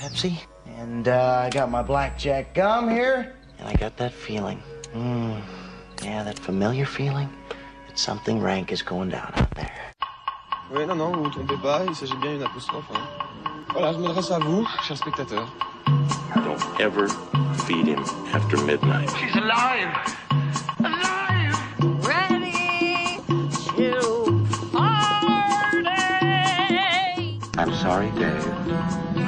Pepsi, and uh, I got my blackjack gum here, and I got that feeling. Mm, yeah, that familiar feeling that something rank is going down out there. Oui, non, non, vous vous trompez pas, il s'agit bien d'une apostrophe. Hein. Voilà, je m'adresse à vous, chers spectateurs. Don't ever feed him after midnight. She's alive! Alive! Ready to party. I'm sorry, Dave.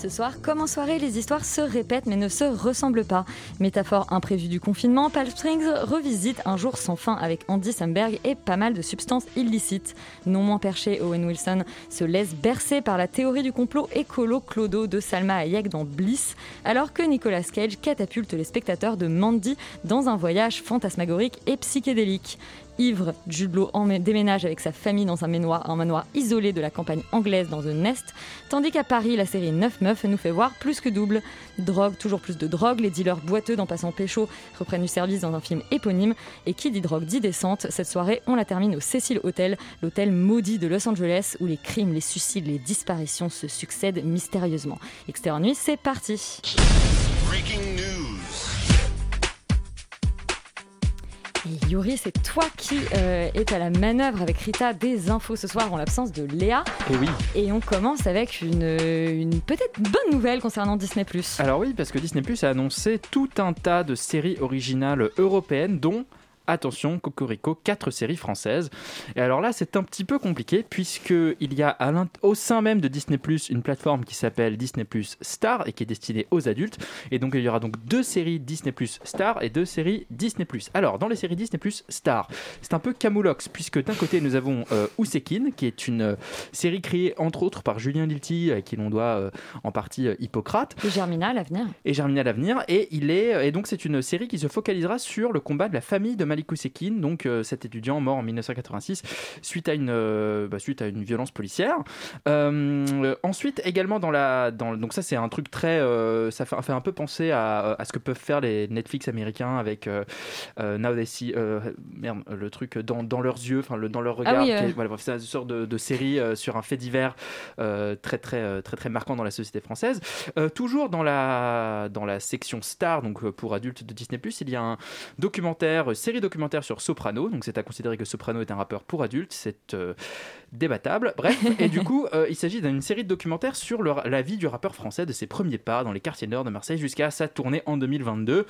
Ce soir, comme en soirée, les histoires se répètent mais ne se ressemblent pas. Métaphore imprévue du confinement, Palm Springs revisite un jour sans fin avec Andy Samberg et pas mal de substances illicites. Non moins perché, Owen Wilson se laisse bercer par la théorie du complot écolo-clodo de Salma Hayek dans Bliss, alors que Nicolas Cage catapulte les spectateurs de Mandy dans un voyage fantasmagorique et psychédélique. Ivre, Jude Law déménage avec sa famille dans un manoir, isolé de la campagne anglaise dans The Nest, tandis qu'à Paris, la série 9 Meufs nous fait voir plus que double. Drogue, toujours plus de drogue, les dealers boiteux d'en passant pécho reprennent du service dans un film éponyme, et qui dit drogue dit descente, cette soirée on la termine au Cecil Hotel, l'hôtel maudit de Los Angeles où les crimes, les suicides, les disparitions se succèdent mystérieusement. Extérieur nuit, c'est parti. Et Yuri, c'est toi qui euh, est à la manœuvre avec Rita des infos ce soir en l'absence de Léa. Et oui. Et on commence avec une, une peut-être bonne nouvelle concernant Disney+. Alors oui, parce que Disney a annoncé tout un tas de séries originales européennes, dont Attention, Cocorico, quatre séries françaises. Et alors là, c'est un petit peu compliqué puisqu'il y a à au sein même de Disney Plus une plateforme qui s'appelle Disney Plus Star et qui est destinée aux adultes. Et donc il y aura donc deux séries Disney Plus Star et deux séries Disney Plus. Alors dans les séries Disney Plus Star, c'est un peu camoulox puisque d'un côté nous avons euh, Ousekine qui est une euh, série créée entre autres par Julien Lilti à qui l'on doit euh, en partie euh, Hippocrate Et Germinal à venir. et Germinal Avenir et il est et donc c'est une série qui se focalisera sur le combat de la famille de Malik Ousekine donc euh, cet étudiant mort en 1986 suite à une euh, bah, suite à une violence policière. Euh, ensuite également dans la dans donc ça c'est un truc très ça fait, fait un peu penser à, à ce que peuvent faire les Netflix américains avec Now They See merde le truc dans, dans leurs yeux enfin le dans leur regard Ah oui, voilà, c'est une sorte de, de série sur un fait divers très très très très marquant dans la société française. Toujours dans la, dans la section star, donc pour adultes de Disney+, il y a un documentaire, série documentaire sur Soprano. Donc c'est à considérer que Soprano est un rappeur pour adultes, c'est euh, débattable. Bref, et du coup, euh, il s'agit d'une série de documentaires sur le- la vie du rappeur français, de ses premiers pas dans les quartiers nord de Marseille jusqu'à sa tournée en 2022.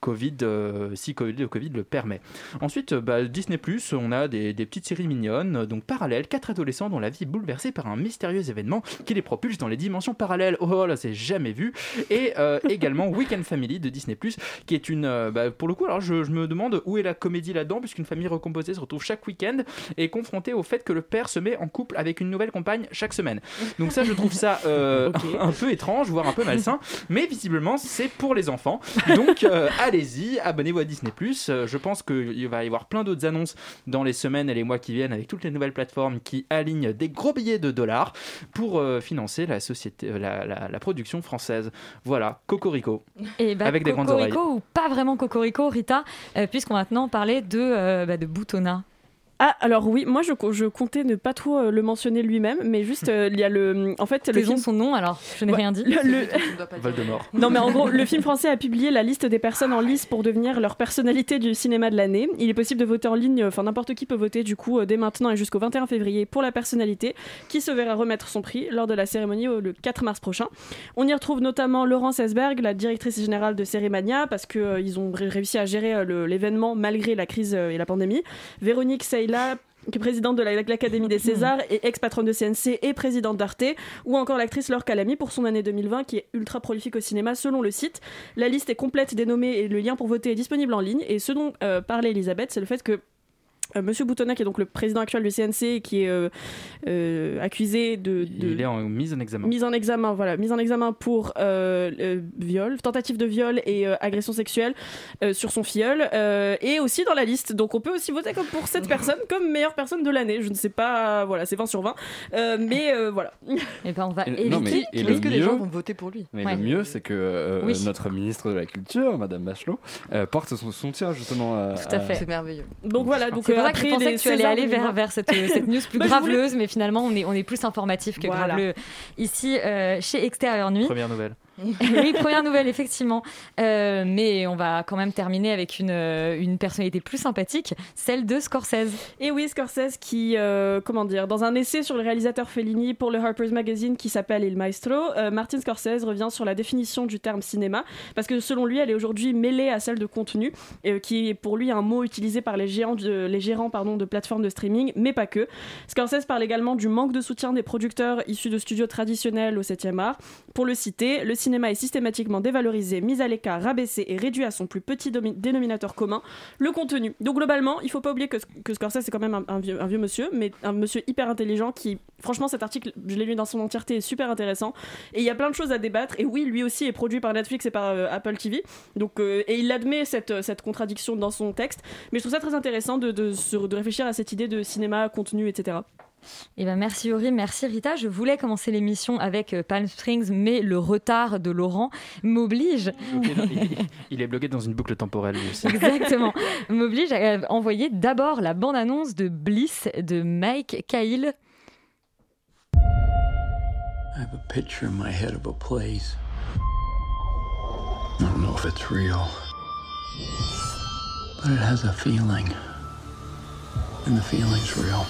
Covid, euh, si Covid, le Covid le permet. Ensuite, euh, bah, Disney+, on a des, des petites séries mignonnes, donc parallèles, quatre adolescents dont la vie est bouleversée par un mystérieux événement qui les propulse dans les dimensions parallèles. Oh là, c'est jamais vu. Et également Weekend Family de Disney+, qui est une... bah, pour le coup, alors je, je me demande où est la comédie là-dedans, puisqu'une famille recomposée se retrouve chaque week-end et est confrontée au fait que le père se met en couple avec une nouvelle compagne chaque semaine. Donc ça, je trouve ça euh, un peu étrange, voire un peu malsain, mais visiblement, c'est pour les enfants. Donc euh, allez-y, abonnez-vous à Disney+. Euh, je pense qu'il va y avoir plein d'autres annonces dans les semaines et les mois qui viennent avec toutes les nouvelles plateformes qui alignent des gros billets de dollars pour euh, financer la, société, euh, la, la- la production française. Voilà, Cocorico. Et bah, Avec des grandes Cocorico ou pas vraiment Cocorico, Rita, euh, puisqu'on va maintenant parler de, euh, bah, de Boutonna. Ah, alors oui, moi je, co- je comptais ne pas trop euh, le mentionner lui-même, mais juste euh, il y a le. En fait, le film. son nom alors, je n'ai Ouais, rien dit. le- le- Voldemort. Non, mais en gros, le film français a publié la liste des personnes en lice pour devenir leur personnalité du cinéma de l'année. Il est possible de voter en ligne, enfin n'importe qui peut voter du coup euh, dès maintenant et jusqu'au 21 février pour la personnalité qui se verra remettre son prix lors de la cérémonie le 4 mars prochain. On y retrouve notamment Laurence Esberg, la directrice générale de Cérémania, parce qu'ils ont ré- réussi à gérer euh, l'événement malgré la crise euh, et la pandémie. Véronique Qui est présidente de la- l'Académie des Césars et ex-patronne de CNC et présidente d'Arte, ou encore l'actrice Laure Calamy pour son année 2020 qui est ultra prolifique au cinéma selon le site. La liste est complète des nommés et le lien pour voter est disponible en ligne. Et ce dont euh, parlait Elisabeth, c'est le fait que Monsieur Boutonnat, qui est donc le président actuel du CNC, et qui est euh, euh, accusé de, de- Il est en mise en examen. mise en examen, voilà, mise en examen pour euh, euh, viol, tentative de viol et euh, agression sexuelle euh, sur son filleul, euh, et aussi dans la liste. Donc on peut aussi voter comme pour cette personne comme meilleure personne de l'année. Je ne sais pas, voilà, c'est 20 sur 20, Euh, mais euh, voilà. Et ben on va Et- non, mais- et Est-ce le que les gens mieux- vont voter pour lui Mais Ouais. le mieux, c'est que euh, Oui. notre ministre de la Culture, Madame Bachelot, euh, porte son soutien justement à, Tout à fait. C'est merveilleux. Donc voilà, donc pour euh, ça que je pensais que tu allais aller vers, 2020. vers cette, cette news plus Bah, voulais- graveleuse, mais finalement on est, on est plus informatif que Voilà. graveleux ici euh, chez Extérieur Nuit. Première nouvelle. oui, première nouvelle, effectivement. Euh, mais on va quand même terminer avec une, euh, une personnalité plus sympathique, celle de Scorsese. Et oui, Scorsese qui, euh, comment dire, dans un essai sur le réalisateur Fellini pour le Harper's Magazine qui s'appelle Il Maestro, Martin Scorsese revient sur la définition du terme cinéma, parce que selon lui, elle est aujourd'hui mêlée à celle de contenu, qui est pour lui un mot utilisé par les, géants de- les gérants pardon, de plateformes de streaming, mais pas que. Scorsese parle également du manque de soutien des producteurs issus de studios traditionnels au 7e art. Pour le citer, le cinéma est systématiquement dévalorisé, mis à l'écart, rabaissé et réduit à son plus petit dénominateur commun, le contenu. Donc globalement, il faut pas oublier que, que Scorsese c'est quand même un, vieux, monsieur, mais un monsieur hyper intelligent qui, franchement, cet article, je l'ai lu dans son entièreté, est super intéressant. Et il y a plein de choses à débattre. Et oui, lui aussi est produit par Netflix et par euh, Apple TV. Donc, euh, et il admet cette, cette contradiction dans son texte. Mais je trouve ça très intéressant de réfléchir à cette idée de cinéma, contenu, etc. Eh ben merci Yuri, merci Rita. Je voulais commencer l'émission avec euh, Palm Springs, mais le retard de Laurent m'oblige. Il, il est bloqué dans une boucle temporelle lui aussi. Exactement. M'oblige à euh, envoyer d'abord la bande-annonce de Bliss de Mike Cahill. I have a picture in my head of a place. I don't know if it's real, but it has a feeling. And the feeling's real.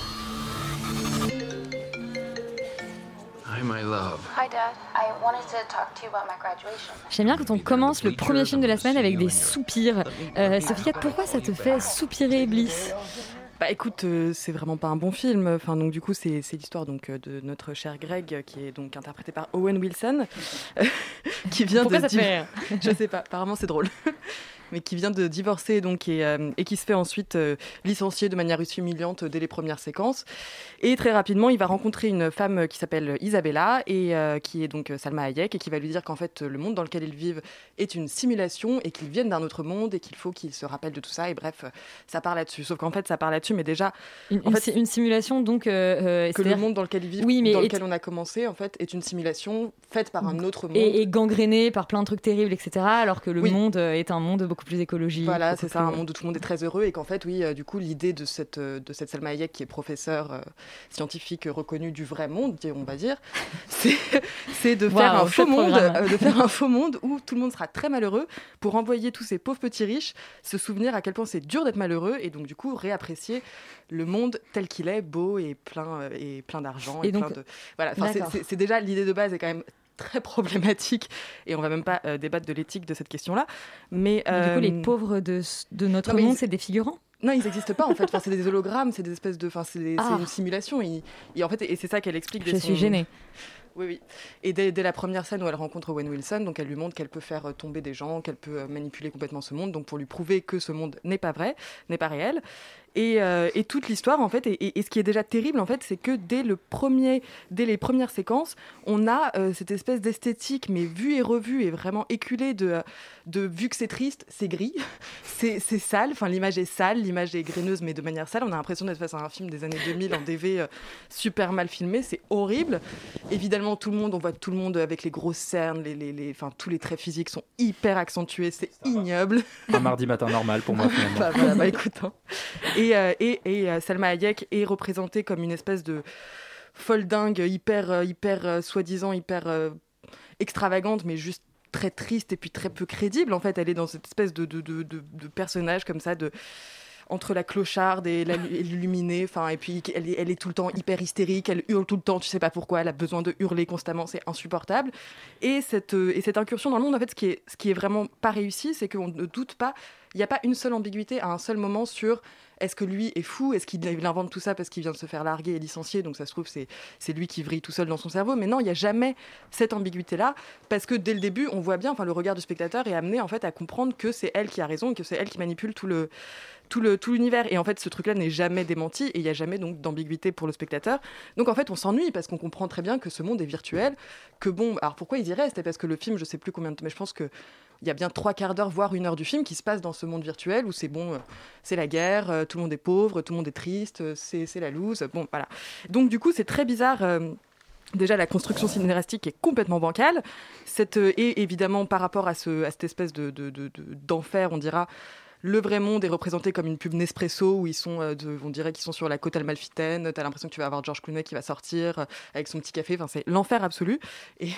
Hi, my love. Hi, Dad. I wanted to talk to you about my graduation. J'aime bien quand on commence le premier film de la semaine avec des soupirs. Euh, Sophia, pourquoi ça te fait soupirer Bliss? Bah écoute, euh, c'est vraiment pas un bon film. Enfin donc du coup c'est c'est l'histoire donc euh, de notre cher Greg euh, qui est donc interprété par Owen Wilson, euh, qui vient Pourquoi de ça te div- fait rire? Je sais pas. Apparemment c'est drôle. Mais qui vient de divorcer donc et, euh, et qui se fait ensuite euh, licencier de manière humiliante dès les premières séquences. Et très rapidement, il va rencontrer une femme qui s'appelle Isabella et euh, qui est donc Salma Hayek et qui va lui dire qu'en fait le monde dans lequel ils vivent est une simulation et qu'ils viennent d'un autre monde et qu'il faut qu'ils se rappellent de tout ça. Et bref, ça part là-dessus. Sauf qu'en fait, ça part là-dessus, mais déjà une, en fait, une simulation, donc. euh, euh, que le monde dans lequel ils vivent, Oui, mais dans lequel on a commencé, en fait, est une simulation faite par un autre monde. et, et gangréné par plein de trucs terribles, etc. Alors que le Oui. monde euh, est un monde beaucoup plus écologique. Voilà, c'est ça, un monde où tout le monde est très heureux et qu'en fait, oui, euh, du coup, l'idée de cette, euh, de cette Salma Hayek qui est professeure euh, scientifique reconnue du vrai monde, on va dire, c'est de faire un faux monde, euh, de faire un faux monde où tout le monde sera très malheureux pour envoyer tous ces pauvres petits riches se souvenir à quel point c'est dur d'être malheureux et donc du coup réapprécier le monde tel qu'il est, beau et plein et plein d'argent et, Et donc- plein de voilà. C'est déjà l'idée de base est quand même très problématique et on va même pas euh, débattre de l'éthique de cette question-là. Mais, Mais Du coup, les euh, pauvres de, de notre non, monde, ils- c'est des figurants? Non, ils n'existent pas en fait. Enfin, c'est des hologrammes, c'est des espèces de. Enfin, c'est Ah. une simulation. Et, et en fait, et c'est ça qu'elle explique. Je son- suis gênée. Oui, oui. Et dès, dès la première scène où elle rencontre Owen Wilson, donc elle lui montre qu'elle peut faire euh, tomber des gens, qu'elle peut manipuler complètement ce monde, donc pour lui prouver que ce monde n'est pas vrai, n'est pas réel. Et, euh, et toute l'histoire, en fait, et, ce qui est déjà terrible, en fait, c'est que dès le premier, dès les premières séquences, on a euh, cette espèce d'esthétique, mais vue et revue, et vraiment éculée de, de vu que c'est triste, c'est gris, c'est c'est sale. Enfin, l'image est sale, l'image est graineuse, mais de manière sale. On a l'impression d'être face à un film des années 2000 en DV euh, super mal filmé. C'est horrible. Évidemment, tout le monde, on voit tout le monde avec les grosses cernes, les, les, les- enfin, tous les traits physiques sont hyper accentués. C'est ignoble. Un mardi matin normal pour moi finalement. Bah, voilà, bah, écoute. hein. Et, euh, et, et euh, Salma Hayek est représentée comme une espèce de folle dingue, hyper, euh, euh, soi-disant, hyper euh, extravagante, mais juste très triste et puis très peu crédible. En fait, elle est dans cette espèce de- de personnage comme ça, de entre la clocharde et l'illuminée, enfin, et puis elle est, tout le temps hyper hystérique, elle hurle tout le temps, tu sais pas pourquoi, elle a besoin de hurler constamment, c'est insupportable. Et cette, euh, incursion dans le monde, en fait, ce qui est, vraiment pas réussi, c'est qu'on ne doute pas, il n'y a pas une seule ambiguïté à un seul moment sur est-ce que lui est fou, est-ce qu'il il invente tout ça parce qu'il vient de se faire larguer et licencier, donc ça se trouve c'est lui qui vrille tout seul dans son cerveau, mais non, il n'y a jamais cette ambiguïté-là, parce que dès le début, on voit bien, enfin le regard du spectateur est amené en fait à comprendre que c'est elle qui a raison que c'est elle qui manipule tout le, tout l'univers. Et en fait, ce truc-là n'est jamais démenti et il n'y a jamais donc d'ambiguïté pour le spectateur. Donc en fait, on s'ennuie parce qu'on comprend très bien que ce monde est virtuel. Que bon, alors pourquoi ils y restent? Parce que le film, je sais plus combien de temps, mais je pense que il y a bien trois quarts d'heure, voire une heure du film qui se passe dans ce monde virtuel où c'est bon, euh, c'est la guerre, euh, tout le monde est pauvre, tout le monde est triste, euh, c'est la loose. Bon, voilà. Donc du coup, c'est très bizarre. Déjà, la construction scénaristique est complètement bancale. Et évidemment, par rapport à, ce, à cette espèce de, de- d'enfer, on dira, le vrai monde est représenté comme une pub Nespresso où ils sont, euh, on dirait qu'ils sont sur la côte amalfitaine. T'as l'impression que tu vas avoir George Clooney qui va sortir euh, avec son petit café. Enfin, c'est l'enfer absolu. Et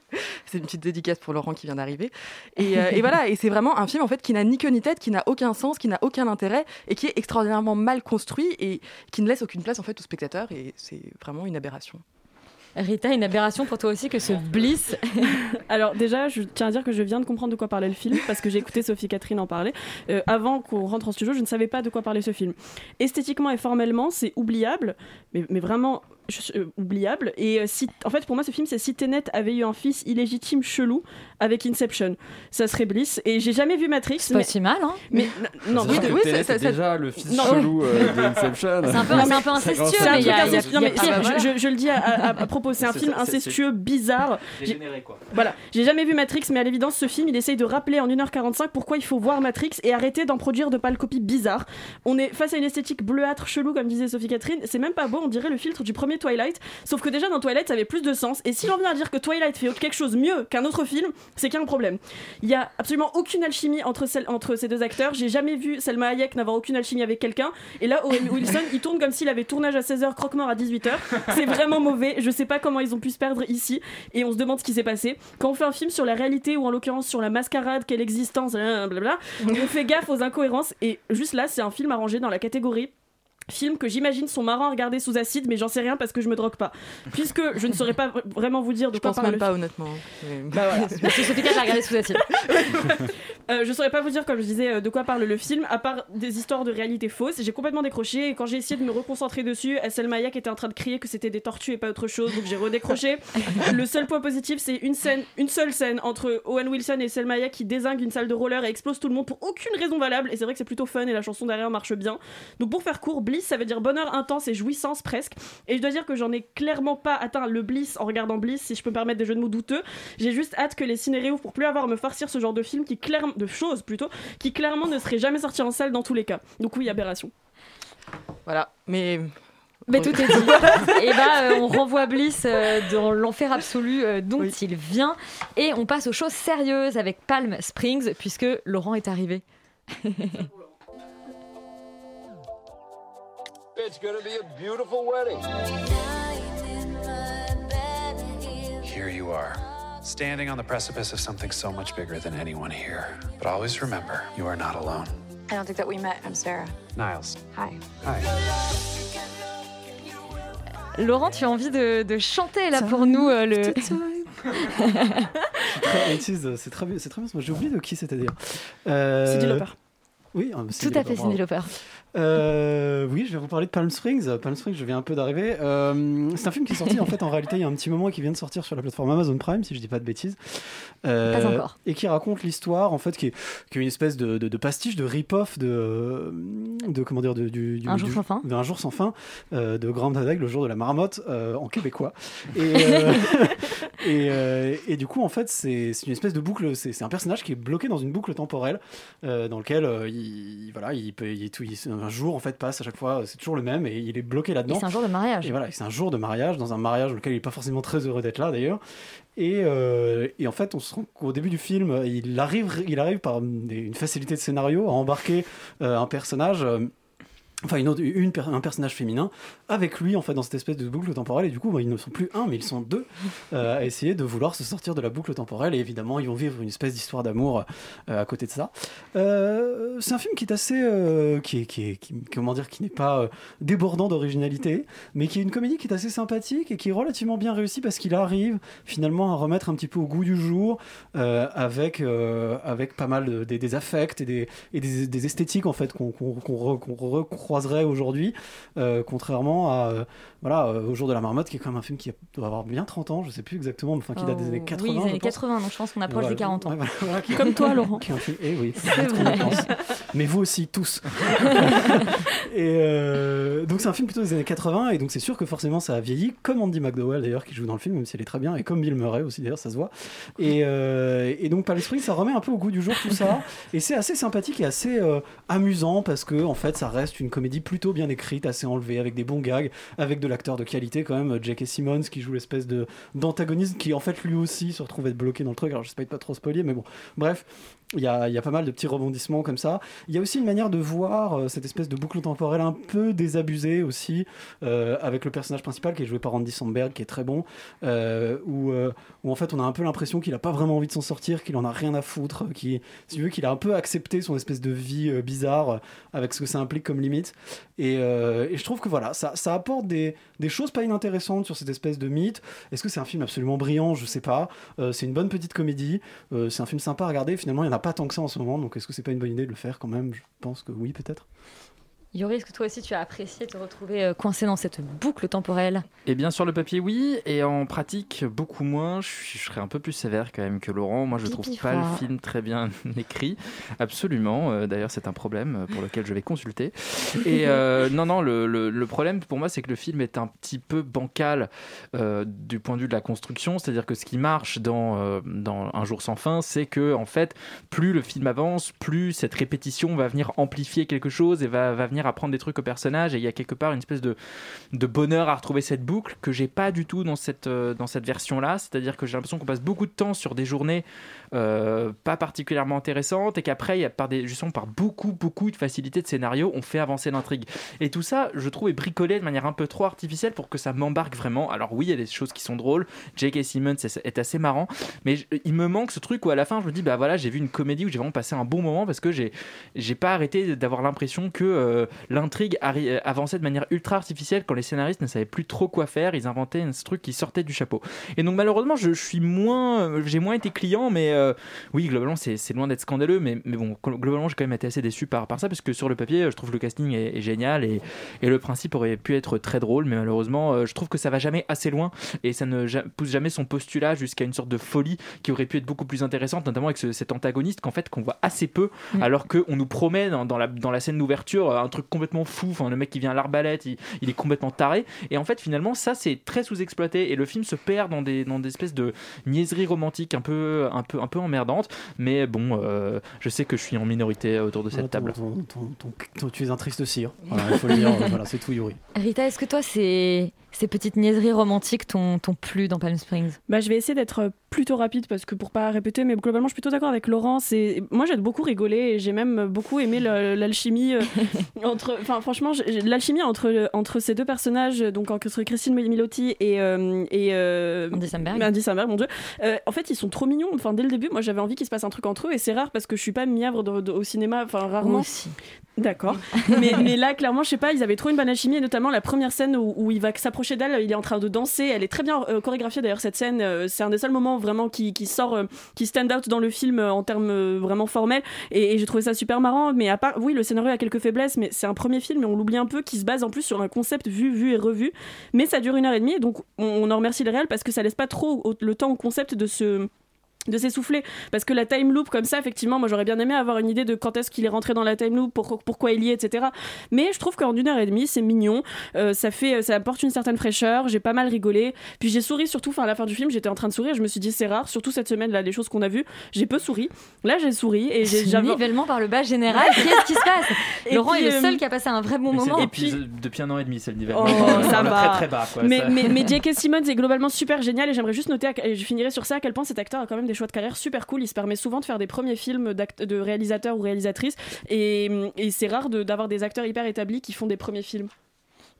c'est une petite dédicace pour Laurent qui vient d'arriver. Et, euh, et voilà. Et c'est vraiment un film en fait qui n'a ni queue ni tête, qui n'a aucun sens, qui n'a aucun intérêt et qui est extraordinairement mal construit et qui ne laisse aucune place en fait au spectateur. Et c'est vraiment une aberration. Rita, une aberration pour toi aussi que ce Bliss. Alors déjà, je tiens à dire que je viens de comprendre de quoi parlait le film parce que j'ai écouté Sophie Catherine en parler. Euh, avant qu'on rentre en studio, je ne savais pas de quoi parlait ce film. Esthétiquement et formellement, c'est oubliable, mais, vraiment euh, oubliable. Et euh, si, en fait, pour moi, ce film, c'est si Tenet avait eu un fils illégitime chelou avec Inception, ça serait Bliss. Et j'ai jamais vu Matrix. C'est pas si mal, hein Mais non, C'est-à-dire oui, que oui, Tenet ça- est ça- déjà le fils Non. chelou euh, de Inception. C'est un peu- c'est un peu incestueux, C'est un mais il y truc incestueux. Non, mais je- le dis à, à- à propos, c'est un C'est film ça, c'est- incestueux, bizarre. Dégénéré, quoi. Voilà, j'ai jamais vu Matrix, mais à l'évidence, ce film, il essaye de rappeler en 1h45 pourquoi il faut voir Matrix et arrêter d'en produire de pâles copies bizarres. On est face à une esthétique bleuâtre, chelou, comme disait Sophie Catherine. C'est même pas beau, on dirait le filtre du premier Twilight. Sauf que déjà dans Twilight, ça avait plus de sens. Et si l'on vient à dire que Twilight fait quelque chose mieux qu'un autre film, c'est qu'il y a un problème. Il y a absolument aucune alchimie entre, entre ces deux acteurs. J'ai jamais vu Selma Hayek n'avoir aucune alchimie avec quelqu'un. Et là, Owen Wilson, il tourne comme s'il avait tournage à 16h, croque-mort à 18h. C'est vraiment mauvais. Je sais pas comment ils ont pu se perdre ici. Et on se demande ce qui s'est passé. Quand on fait un film sur la réalité ou en l'occurrence sur la mascarade, quelle existence, hein, blablabla, on fait gaffe aux incohérences. Et juste là, c'est un film arrangé dans la catégorie Film que j'imagine sont marrants à regarder sous acide, mais j'en sais rien parce que je me drogue pas. Puisque je ne saurais pas vra- vraiment vous dire de Je quoi pense parle même le pas film. honnêtement. Mais- Bah voilà. Sophie Cat l'a regardé sous acide. Euh, je saurais pas vous dire, comme je disais, euh, de quoi parle le film, à part des histoires de réalité fausses. J'ai complètement décroché et quand j'ai essayé de me reconcentrer dessus, Selma Hayek était en train de crier que c'était des tortues et pas autre chose, donc j'ai redécroché. le seul point positif, c'est une scène, une seule scène entre Owen Wilson et Selma Hayek qui désingue une salle de roller et explose tout le monde pour aucune raison valable. Et c'est vrai que c'est plutôt fun et la chanson derrière marche bien. Donc pour faire court, Bliss, ça veut dire bonheur intense et jouissance presque. Et je dois dire que j'en ai clairement pas atteint le Bliss en regardant Bliss, si je peux me permettre des jeux de mots douteux. J'ai juste hâte que les ciné réouvrent pour plus avoir à me farcir ce genre de film qui clairement, de choses plutôt, qui clairement ne seraient jamais sortis en salle dans tous les cas. Donc oui, aberration. Voilà, mais. Mais tout est dit. Et bah, euh, on renvoie Bliss euh, dans l'enfer absolu euh, dont il vient. Et on passe aux choses sérieuses avec Palm Springs, puisque Laurent est arrivé. It's gonna be a beautiful wedding. Here you are, standing on the precipice of something so much bigger than anyone here. But always remember, you are not alone. I don't think that we met. I'm Sarah. Niles. Hi. Hi. Laurent, tu as envie de, de chanter là pour nous euh, le. Très 80s, c'est très bien, c'est très bien. Moi, j'ai oublié de qui c'était dire. Euh... Lauper. Oui, Cyndi Tout à fait. Cindy Lauper. Euh, oui, je vais vous parler de Palm Springs. Palm Springs, je viens un peu d'arriver. Euh, c'est un film qui est sorti en fait en réalité il y a un petit moment et qui vient de sortir sur la plateforme Amazon Prime, si je dis pas de bêtises. Euh, Pas encore. Et qui raconte l'histoire en fait qui est, qui est une espèce de, de- de pastiche, de rip-off de, de comment dire de, du, du- Un jour du- sans fin. d'un jour sans fin de Grand Hadeg, le jour de la marmotte en québécois. Et, et, et du coup, en fait, c'est une espèce de boucle. C'est un personnage qui est bloqué dans une boucle temporelle dans lequel il, voilà, il peut, il, tout- il- un jour en fait passe à chaque fois. C'est toujours le même et il est bloqué là-dedans. C'est un jour de mariage. Et voilà, c'est un jour de mariage dans un mariage dans lequel il est pas forcément très heureux d'être là d'ailleurs. Et, euh, et en fait, on se rend qu'au début du film, il arrive, il arrive par une facilité de scénario à embarquer euh, un personnage. Enfin, une un personnage féminin avec lui en fait dans cette espèce de boucle temporelle et du coup bah, ils ne sont plus un mais ils sont deux euh, à essayer de vouloir se sortir de la boucle temporelle et évidemment ils vont vivre une espèce d'histoire d'amour euh, à côté de ça. Euh, c'est un film qui est assez qui est, qui est- comment dire qui n'est pas débordant d'originalité mais qui est une comédie qui est assez sympathique et qui est relativement bien réussie parce qu'il arrive finalement à remettre un petit peu au goût du jour avec avec pas mal de- des, affects et des, et des, des esthétiques en fait qu'on qu'on qu'on croiserait aujourd'hui, euh, contrairement à euh, voilà, euh, Au jour de la marmotte, qui est quand même un film qui doit avoir bien 30 ans, je sais plus exactement, mais enfin qui date des années 80. Oh, Oui, des années pense. 80, donc je pense qu'on approche Voilà. des 40 ans. Ouais, voilà, voilà, qui- Comme toi, Laurent. qui est un film- Eh oui, C'est vrai. Mais vous aussi, tous. et donc c'est un film plutôt des années 80, et donc c'est sûr que forcément ça a vieilli, comme Andy McDowell d'ailleurs, qui joue dans le film, même si elle est très bien, et comme Bill Murray aussi d'ailleurs, ça se voit. Et, et donc Palm Springs, ça remet un peu au goût du jour tout ça, et c'est assez sympathique et assez amusant, parce que en fait ça reste une comédie plutôt bien écrite, assez enlevée, avec des bons gags, avec de l'acteur de qualité quand même, J.K. Simmons qui joue l'espèce d'antagoniste, qui en fait lui aussi se retrouve être bloqué dans le truc, alors j'espère pas trop spoiler, mais bon, bref. Il y, a, il y a pas mal de petits rebondissements comme ça. Il y a aussi une manière de voir euh, cette espèce de boucle temporelle un peu désabusée aussi, euh, avec le personnage principal qui est joué par Andy Samberg, qui est très bon, euh, où, où en fait on a un peu l'impression qu'il a pas vraiment envie de s'en sortir, qu'il en a rien à foutre, qui, si qu'il a un peu accepté son espèce de vie bizarre avec ce que ça implique comme limite. Et, et je trouve que voilà, ça, ça apporte des, des choses pas inintéressantes sur cette espèce de mythe. Est-ce que c'est un film absolument brillant? Je sais pas. C'est une bonne petite comédie. C'est un film sympa à regarder. Finalement, il n'y en a pas tant que ça en ce moment. Donc, est-ce que c'est pas une bonne idée de le faire quand même? Je pense que oui, peut-être. Yuri, est-ce que toi aussi tu as apprécié te retrouver euh, coincé dans cette boucle temporelle Et bien sur le papier, oui, et en pratique, beaucoup moins. Je, serais un peu plus sévère quand même que Laurent. Moi, je trouve Pipi pas le film très bien écrit. Absolument. Euh, D'ailleurs, c'est un problème euh, pour lequel je vais consulter. Et euh, non, non, le, le- le problème pour moi, c'est que le film est un petit peu bancal euh, du point de vue de la construction. C'est-à-dire que ce qui marche dans, euh, dans Un jour sans fin, c'est que en fait, plus le film avance, plus cette répétition va venir amplifier quelque chose et va, va venir apprendre des trucs au personnage. Et il y a quelque part une espèce de, de bonheur à retrouver cette boucle que j'ai pas du tout dans cette, euh, dans cette version-là. C'est-à-dire que j'ai l'impression qu'on passe beaucoup de temps sur des journées euh, pas particulièrement intéressantes et qu'après, il y a par des, justement par beaucoup, beaucoup de facilité de scénario, on fait avancer l'intrigue. Et tout ça, je trouve, est bricolé de manière un peu trop artificielle pour que ça m'embarque vraiment. Alors oui, il y a des choses qui sont drôles. J.K. Simmons est, assez marrant, mais il me manque ce truc où à la fin, je me dis, bah voilà, j'ai vu une comédie où j'ai vraiment passé un bon moment parce que j'ai, j'ai pas arrêté d'avoir l'impression que euh, l'intrigue euh, avançait de manière ultra artificielle quand les scénaristes ne savaient plus trop quoi faire. Ils inventaient un truc qui sortait du chapeau. Et donc malheureusement, je, je suis moins, euh, j'ai moins été client, mais euh, oui, globalement, c'est loin d'être scandaleux, mais, mais bon, glo- globalement, j'ai quand même été assez déçu par, par ça parce que sur le papier, je trouve le casting est, est génial et, et le principe aurait pu être très drôle, mais malheureusement, je trouve que ça va jamais assez loin et ça ne pousse jamais son postulat jusqu'à une sorte de folie qui aurait pu être beaucoup plus intéressante, notamment avec ce- cet antagoniste qu'en fait qu'on voit assez peu, alors qu'on nous promet dans, dans la, dans la scène d'ouverture un truc complètement fou, enfin le mec qui vient à l'arbalète, il, il est complètement taré, et en fait finalement ça c'est très sous-exploité et le film se perd dans des, dans des espèces de niaiseries romantiques un peu, un peu, un peu emmerdantes, mais bon, euh, je sais que je suis en minorité autour de cette Ton- table. ton- ton- ton- ton- tu es un triste cire. Voilà, il faut le dire. voilà, c'est tout, Yuri. Rita, est-ce que toi ces, ces petites niaiseries romantiques t'ont plu dans Palm Springs? Bah, je vais essayer d'être plutôt rapide parce que pour pas répéter, mais globalement, je suis plutôt d'accord avec Laurent. C'est moi, j'ai beaucoup rigolé et j'ai même beaucoup aimé l'alchimie euh, entre. Enfin, franchement, l'alchimie entre entre ces deux personnages, donc entre Christine Milotti et euh, et euh, Andy Samberg. Andy Samberg, mon dieu. Euh, en fait, ils sont trop mignons. Enfin, dès le début, moi, j'avais envie qu'il se passe un truc entre eux et c'est rare parce que je suis pas mièvre de- de- au cinéma. Enfin, rarement. Aussi. D'accord. mais, mais là, clairement, je sais pas, ils avaient trop une bonne alchimie, et notamment la première scène où, où il va s'approcher d'elle, il est en train de danser. Elle est très bien euh, chorégraphiée d'ailleurs, cette scène. euh, c'est un des seuls moments vraiment qui, sort, euh, qui stand out dans le film en termes vraiment formels. Et, j'ai trouvé ça super marrant. Mais à part, oui, le scénario a quelques faiblesses, mais c'est un premier film et on l'oublie un peu qui se base en plus sur un concept vu, vu et revu. Mais ça dure une heure et demie, donc on, en remercie le réel parce que ça laisse pas trop le temps au concept de se de s'essouffler parce que la time loop comme ça effectivement moi j'aurais bien aimé avoir une idée de quand est-ce qu'il est rentré dans la time loop pour- pourquoi il y est etc mais je trouve qu'en une heure et demie c'est mignon euh, ça fait ça apporte une certaine fraîcheur j'ai pas mal rigolé puis j'ai souri surtout enfin à la fin du film j'étais en train de sourire je me suis dit c'est rare surtout cette semaine là les choses qu'on a vues j'ai peu souri là j'ai souri et j'ai Ce j'avais- nivellement par le bas général, qu'est-ce qui se passe? Et Laurent puis, est le euh, seul qui a passé un vrai bon Mais c'est moment. depuis, depuis un an et demi, c'est le niveau. Oh, ça va. Très très bas. Quoi, mais, ça. mais, mais J.K. Simmons est globalement super génial et j'aimerais juste noter, à- et je finirai sur ça, à quel point cet acteur a quand même des choix de carrière super cool. Il se permet souvent de faire des premiers films de réalisateurs ou réalisatrices et, et c'est rare d'avoir des acteurs hyper établis qui font des premiers films.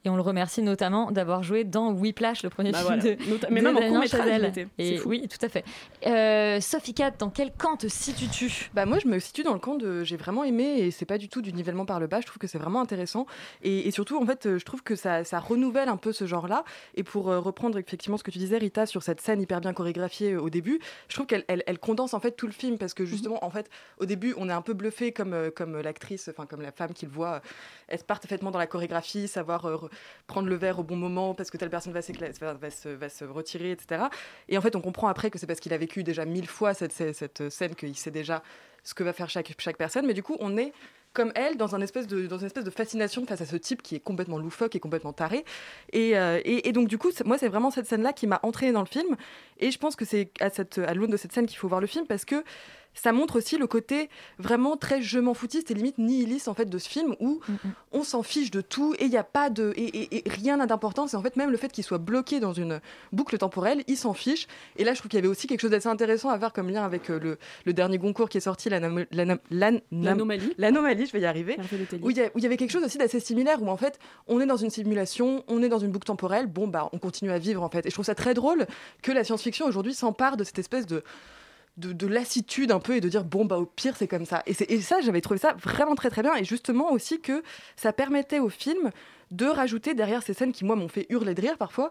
Et on le remercie notamment d'avoir joué dans Whiplash, le premier Bah film voilà. de, Nota- mais de même en Damien court-métrage, Chazelle. Et C'est fou. oui, tout à fait. Euh, Sophie Cat, dans quel camp te situes-tu? Bah moi je me situe dans le camp de j'ai vraiment aimé et c'est pas du tout du nivellement par le bas, je trouve que c'est vraiment intéressant et, et surtout en fait euh, je trouve que ça, ça renouvelle un peu ce genre là et pour euh, reprendre effectivement ce que tu disais Rita sur cette scène hyper bien chorégraphiée euh, au début, je trouve qu'elle elle, elle condense en fait tout le film parce que justement en fait au début on est un peu bluffé comme, euh, comme l'actrice, enfin comme la femme qui le voit être parfaitement dans la chorégraphie, savoir euh, re- prendre le verre au bon moment parce que telle personne va, se, retirer, etc. Et en fait, on comprend après que c'est parce qu'il a vécu déjà mille fois cette, scène qu'il sait déjà ce que va faire chaque, personne. Mais du coup, on est comme elle dans, une espèce de fascination face à ce type qui est complètement loufoque et complètement taré. Et, euh, donc, du coup, moi, c'est vraiment cette scène-là qui m'a entraînée dans le film. Et je pense que c'est à l'aune de cette scène qu'il faut voir le film parce que ça montre aussi le côté vraiment très je m'en foutiste et limite nihiliste en fait de ce film où on s'en fiche de tout et il n'y a pas de et, et- et rien n'a d'importance. Et en fait même le fait qu'il soit bloqué dans une boucle temporelle il s'en fiche. Et là je trouve qu'il y avait aussi quelque chose d'assez intéressant à voir comme lien avec euh, le, le dernier Goncourt qui est sorti L'anomalie. l'anomalie je vais y arriver. Où il y, a- où il y avait quelque chose aussi d'assez similaire où en fait on est dans une simulation on est dans une boucle temporelle. Bon bah on continue à vivre en fait. Et je trouve ça très drôle que la science-fiction aujourd'hui s'empare de cette espèce de de, de lassitude un peu et de dire bon bah au pire c'est comme ça. Et, et ça j'avais trouvé ça vraiment très très bien. Et justement aussi que ça permettait au film de rajouter derrière ces scènes qui moi m'ont fait hurler de rire parfois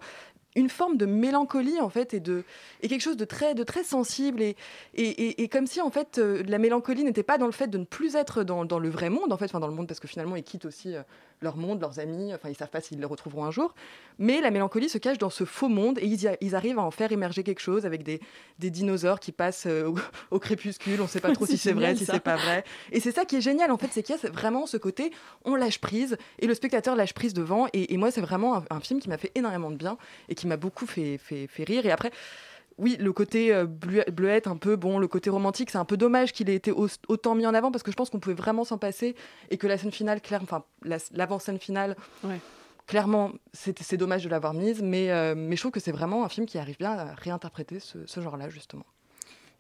une forme de mélancolie en fait et de et quelque chose de très de très sensible. Et et, et- comme si en fait euh, la mélancolie n'était pas dans le fait de ne plus être dans, dans le vrai monde en fait enfin dans le monde parce que finalement ils quittent aussi euh, leur monde leurs amis enfin ils savent pas s'ils les retrouveront un jour. Mais la mélancolie se cache dans ce faux monde et ils, a- ils arrivent à en faire émerger quelque chose avec des, des dinosaures qui passent euh, au, au crépuscule. On sait pas trop si c'est vrai si c'est pas vrai. Et c'est ça qui est génial en fait c'est qu'il y a vraiment ce côté on lâche prise et le spectateur lâche prise devant. Et, et moi c'est vraiment un, un film qui m'a fait énormément de bien et qui m'a beaucoup fait, fait, fait rire. Et après oui, le côté euh, bleu- bleuette, un peu, bon, le côté romantique, c'est un peu dommage qu'il ait été au- autant mis en avant parce que je pense qu'on pouvait vraiment s'en passer et que la scène finale, claire, enfin, la- l'avant-scène finale, clairement, c'est c'est dommage de l'avoir mise, mais, euh, mais je trouve que c'est vraiment un film qui arrive bien à réinterpréter ce, ce genre-là, justement.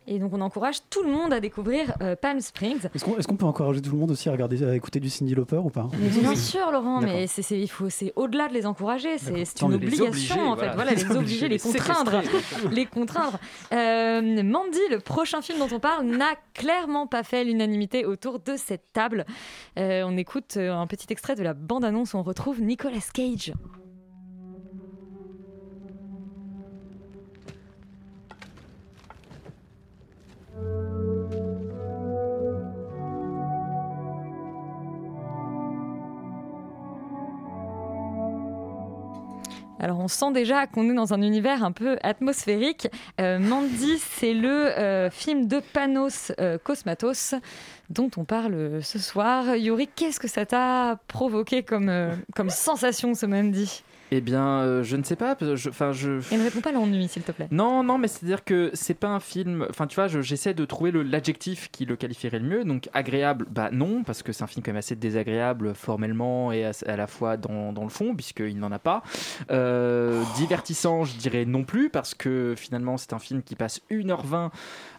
Et donc on encourage tout le monde à découvrir euh, Palm Springs. Est-ce qu'on peut encourager tout le monde aussi à regarder, à écouter du Cindy Lauper ou pas? Mais bien sûr, Laurent, mais c'est c'est- il faut- c'est au-delà de les encourager, c'est une obligation obliger, en fait. voilà. Voilà, Les les obliger, les les contraindre, les contraindre. Euh, Mandy, le prochain film dont on parle, n'a clairement pas fait l'unanimité autour de cette table. Euh, on écoute un petit extrait de la bande-annonce où on retrouve Nicolas Cage. Alors on sent déjà qu'on est dans un univers un peu atmosphérique. Euh, Mandy, c'est le euh, film de Panos euh, Cosmatos dont on parle ce soir. Yuri, qu'est-ce que ça t'a provoqué comme, comme sensation ce Mandy? Eh bien, euh, je ne sais pas. je- Enfin, je. Et ne réponds pas à l'ennui, s'il te plaît. Non, non, mais c'est-à-dire que c'est pas un film. Enfin, tu vois, je- j'essaie de trouver l'adjectif qui le qualifierait le mieux. Donc, agréable, bah non, parce que c'est un film quand même assez désagréable formellement et à, à la fois dans, dans le fond, puisqu'il n'en a pas. Euh, divertissant, je dirais non plus, parce que finalement, c'est un film qui passe 1h20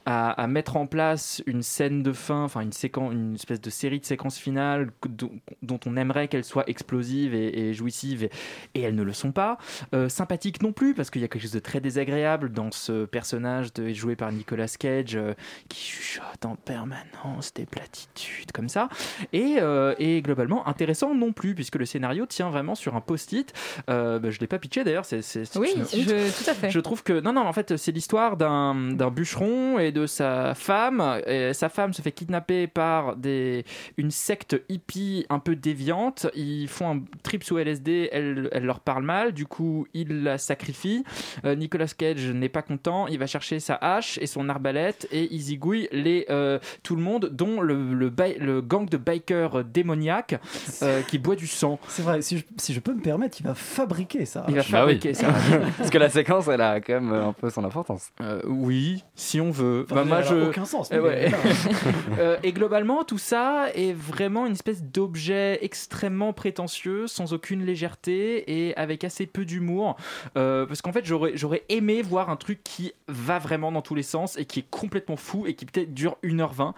à, à mettre en place une scène de fin, enfin une séquence, une espèce de série de séquences finales dont, dont on aimerait qu'elles soient explosives et, et jouissives, et, et elles ne le sont pas. Euh, sympathique non plus, parce qu'il y a quelque chose de très désagréable dans ce personnage de, joué par Nicolas Cage euh, qui chuchote en permanence des platitudes comme ça. Et, euh, et globalement intéressant non plus, puisque le scénario tient vraiment sur un post-it. Euh, bah, je l'ai pas pitché d'ailleurs, c'est Oui, je- tout à fait. Je trouve que non, non, en fait, c'est l'histoire d'un d'un bûcheron et de sa femme. Et sa femme se fait kidnapper par des, une secte hippie un peu déviante. Ils font un trip sous LSD, elle, elle leur parle mal, du coup, il la sacrifie. Euh, Nicolas Cage n'est pas content, il va chercher sa hache et son arbalète et il zigouille les, euh, tout le monde, dont le, le, gang de bikers démoniaques euh, qui boit du sang. C'est vrai, si je, si je peux me permettre, il va fabriquer ça. Il va Bah oui. fabriquer ça. Parce que la séquence, elle a quand même un peu son importance. Euh, oui, si on veut. Enfin, Bah, moi, je... aucun sens, Eh mais ouais. voilà. Euh, et globalement, tout ça est vraiment une espèce d'objet extrêmement prétentieux, sans aucune légèreté et avec assez peu d'humour. Euh, parce qu'en fait, j'aurais aimé voir un truc qui va vraiment dans tous les sens et qui est complètement fou et qui peut-être dure 1h20.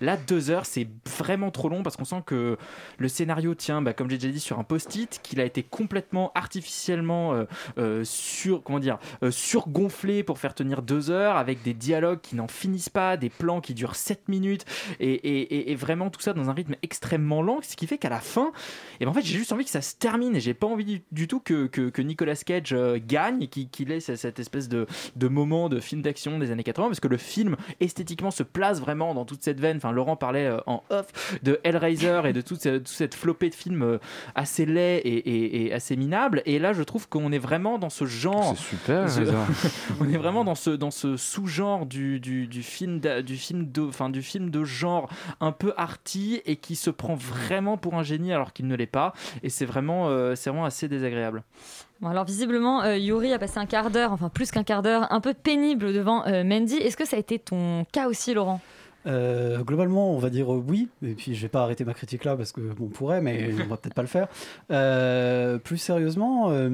Là, 2 heures, c'est vraiment trop long parce qu'on sent que le scénario tient, bah, comme j'ai déjà dit, sur un post-it, qu'il a été complètement artificiellement euh, euh, sur, comment dire, surgonflé pour faire tenir 2 heures avec des dialogues qui n'en finissent pas, des plans qui durent 7 minutes et, vraiment tout ça dans un rythme extrêmement lent, ce qui fait qu'à la fin, et ben en fait, j'ai juste envie que ça se termine et j'ai pas envie du tout que, que, que Nicolas Cage euh, gagne et qu'il qu'il ait cette espèce de, de moment de film d'action des années 80 parce que le film esthétiquement se place vraiment dans toute cette veine. Enfin, Laurent parlait euh, en off de Hellraiser et de toute cette, toute cette flopée de films euh, assez laids et, et- et assez minables. Et là, je trouve qu'on est vraiment dans ce genre. C'est super, Ce- on est vraiment dans ce, dans ce sous-genre du, du, du film du de, enfin, du film de genre un peu arty et qui se prend vraiment pour un génie alors qu'il ne l'est pas. Et c'est vraiment, euh, c'est vraiment assez désagréable. Bon, alors visiblement, euh, Yuri a passé un quart d'heure, enfin plus qu'un quart d'heure, un peu pénible devant euh, Mandy. Est-ce que ça a été ton cas aussi, Laurent? Euh, globalement, on va dire euh, oui, et puis je vais pas arrêter ma critique là parce que bon, on pourrait, mais on va peut-être pas le faire. Euh, plus sérieusement, euh,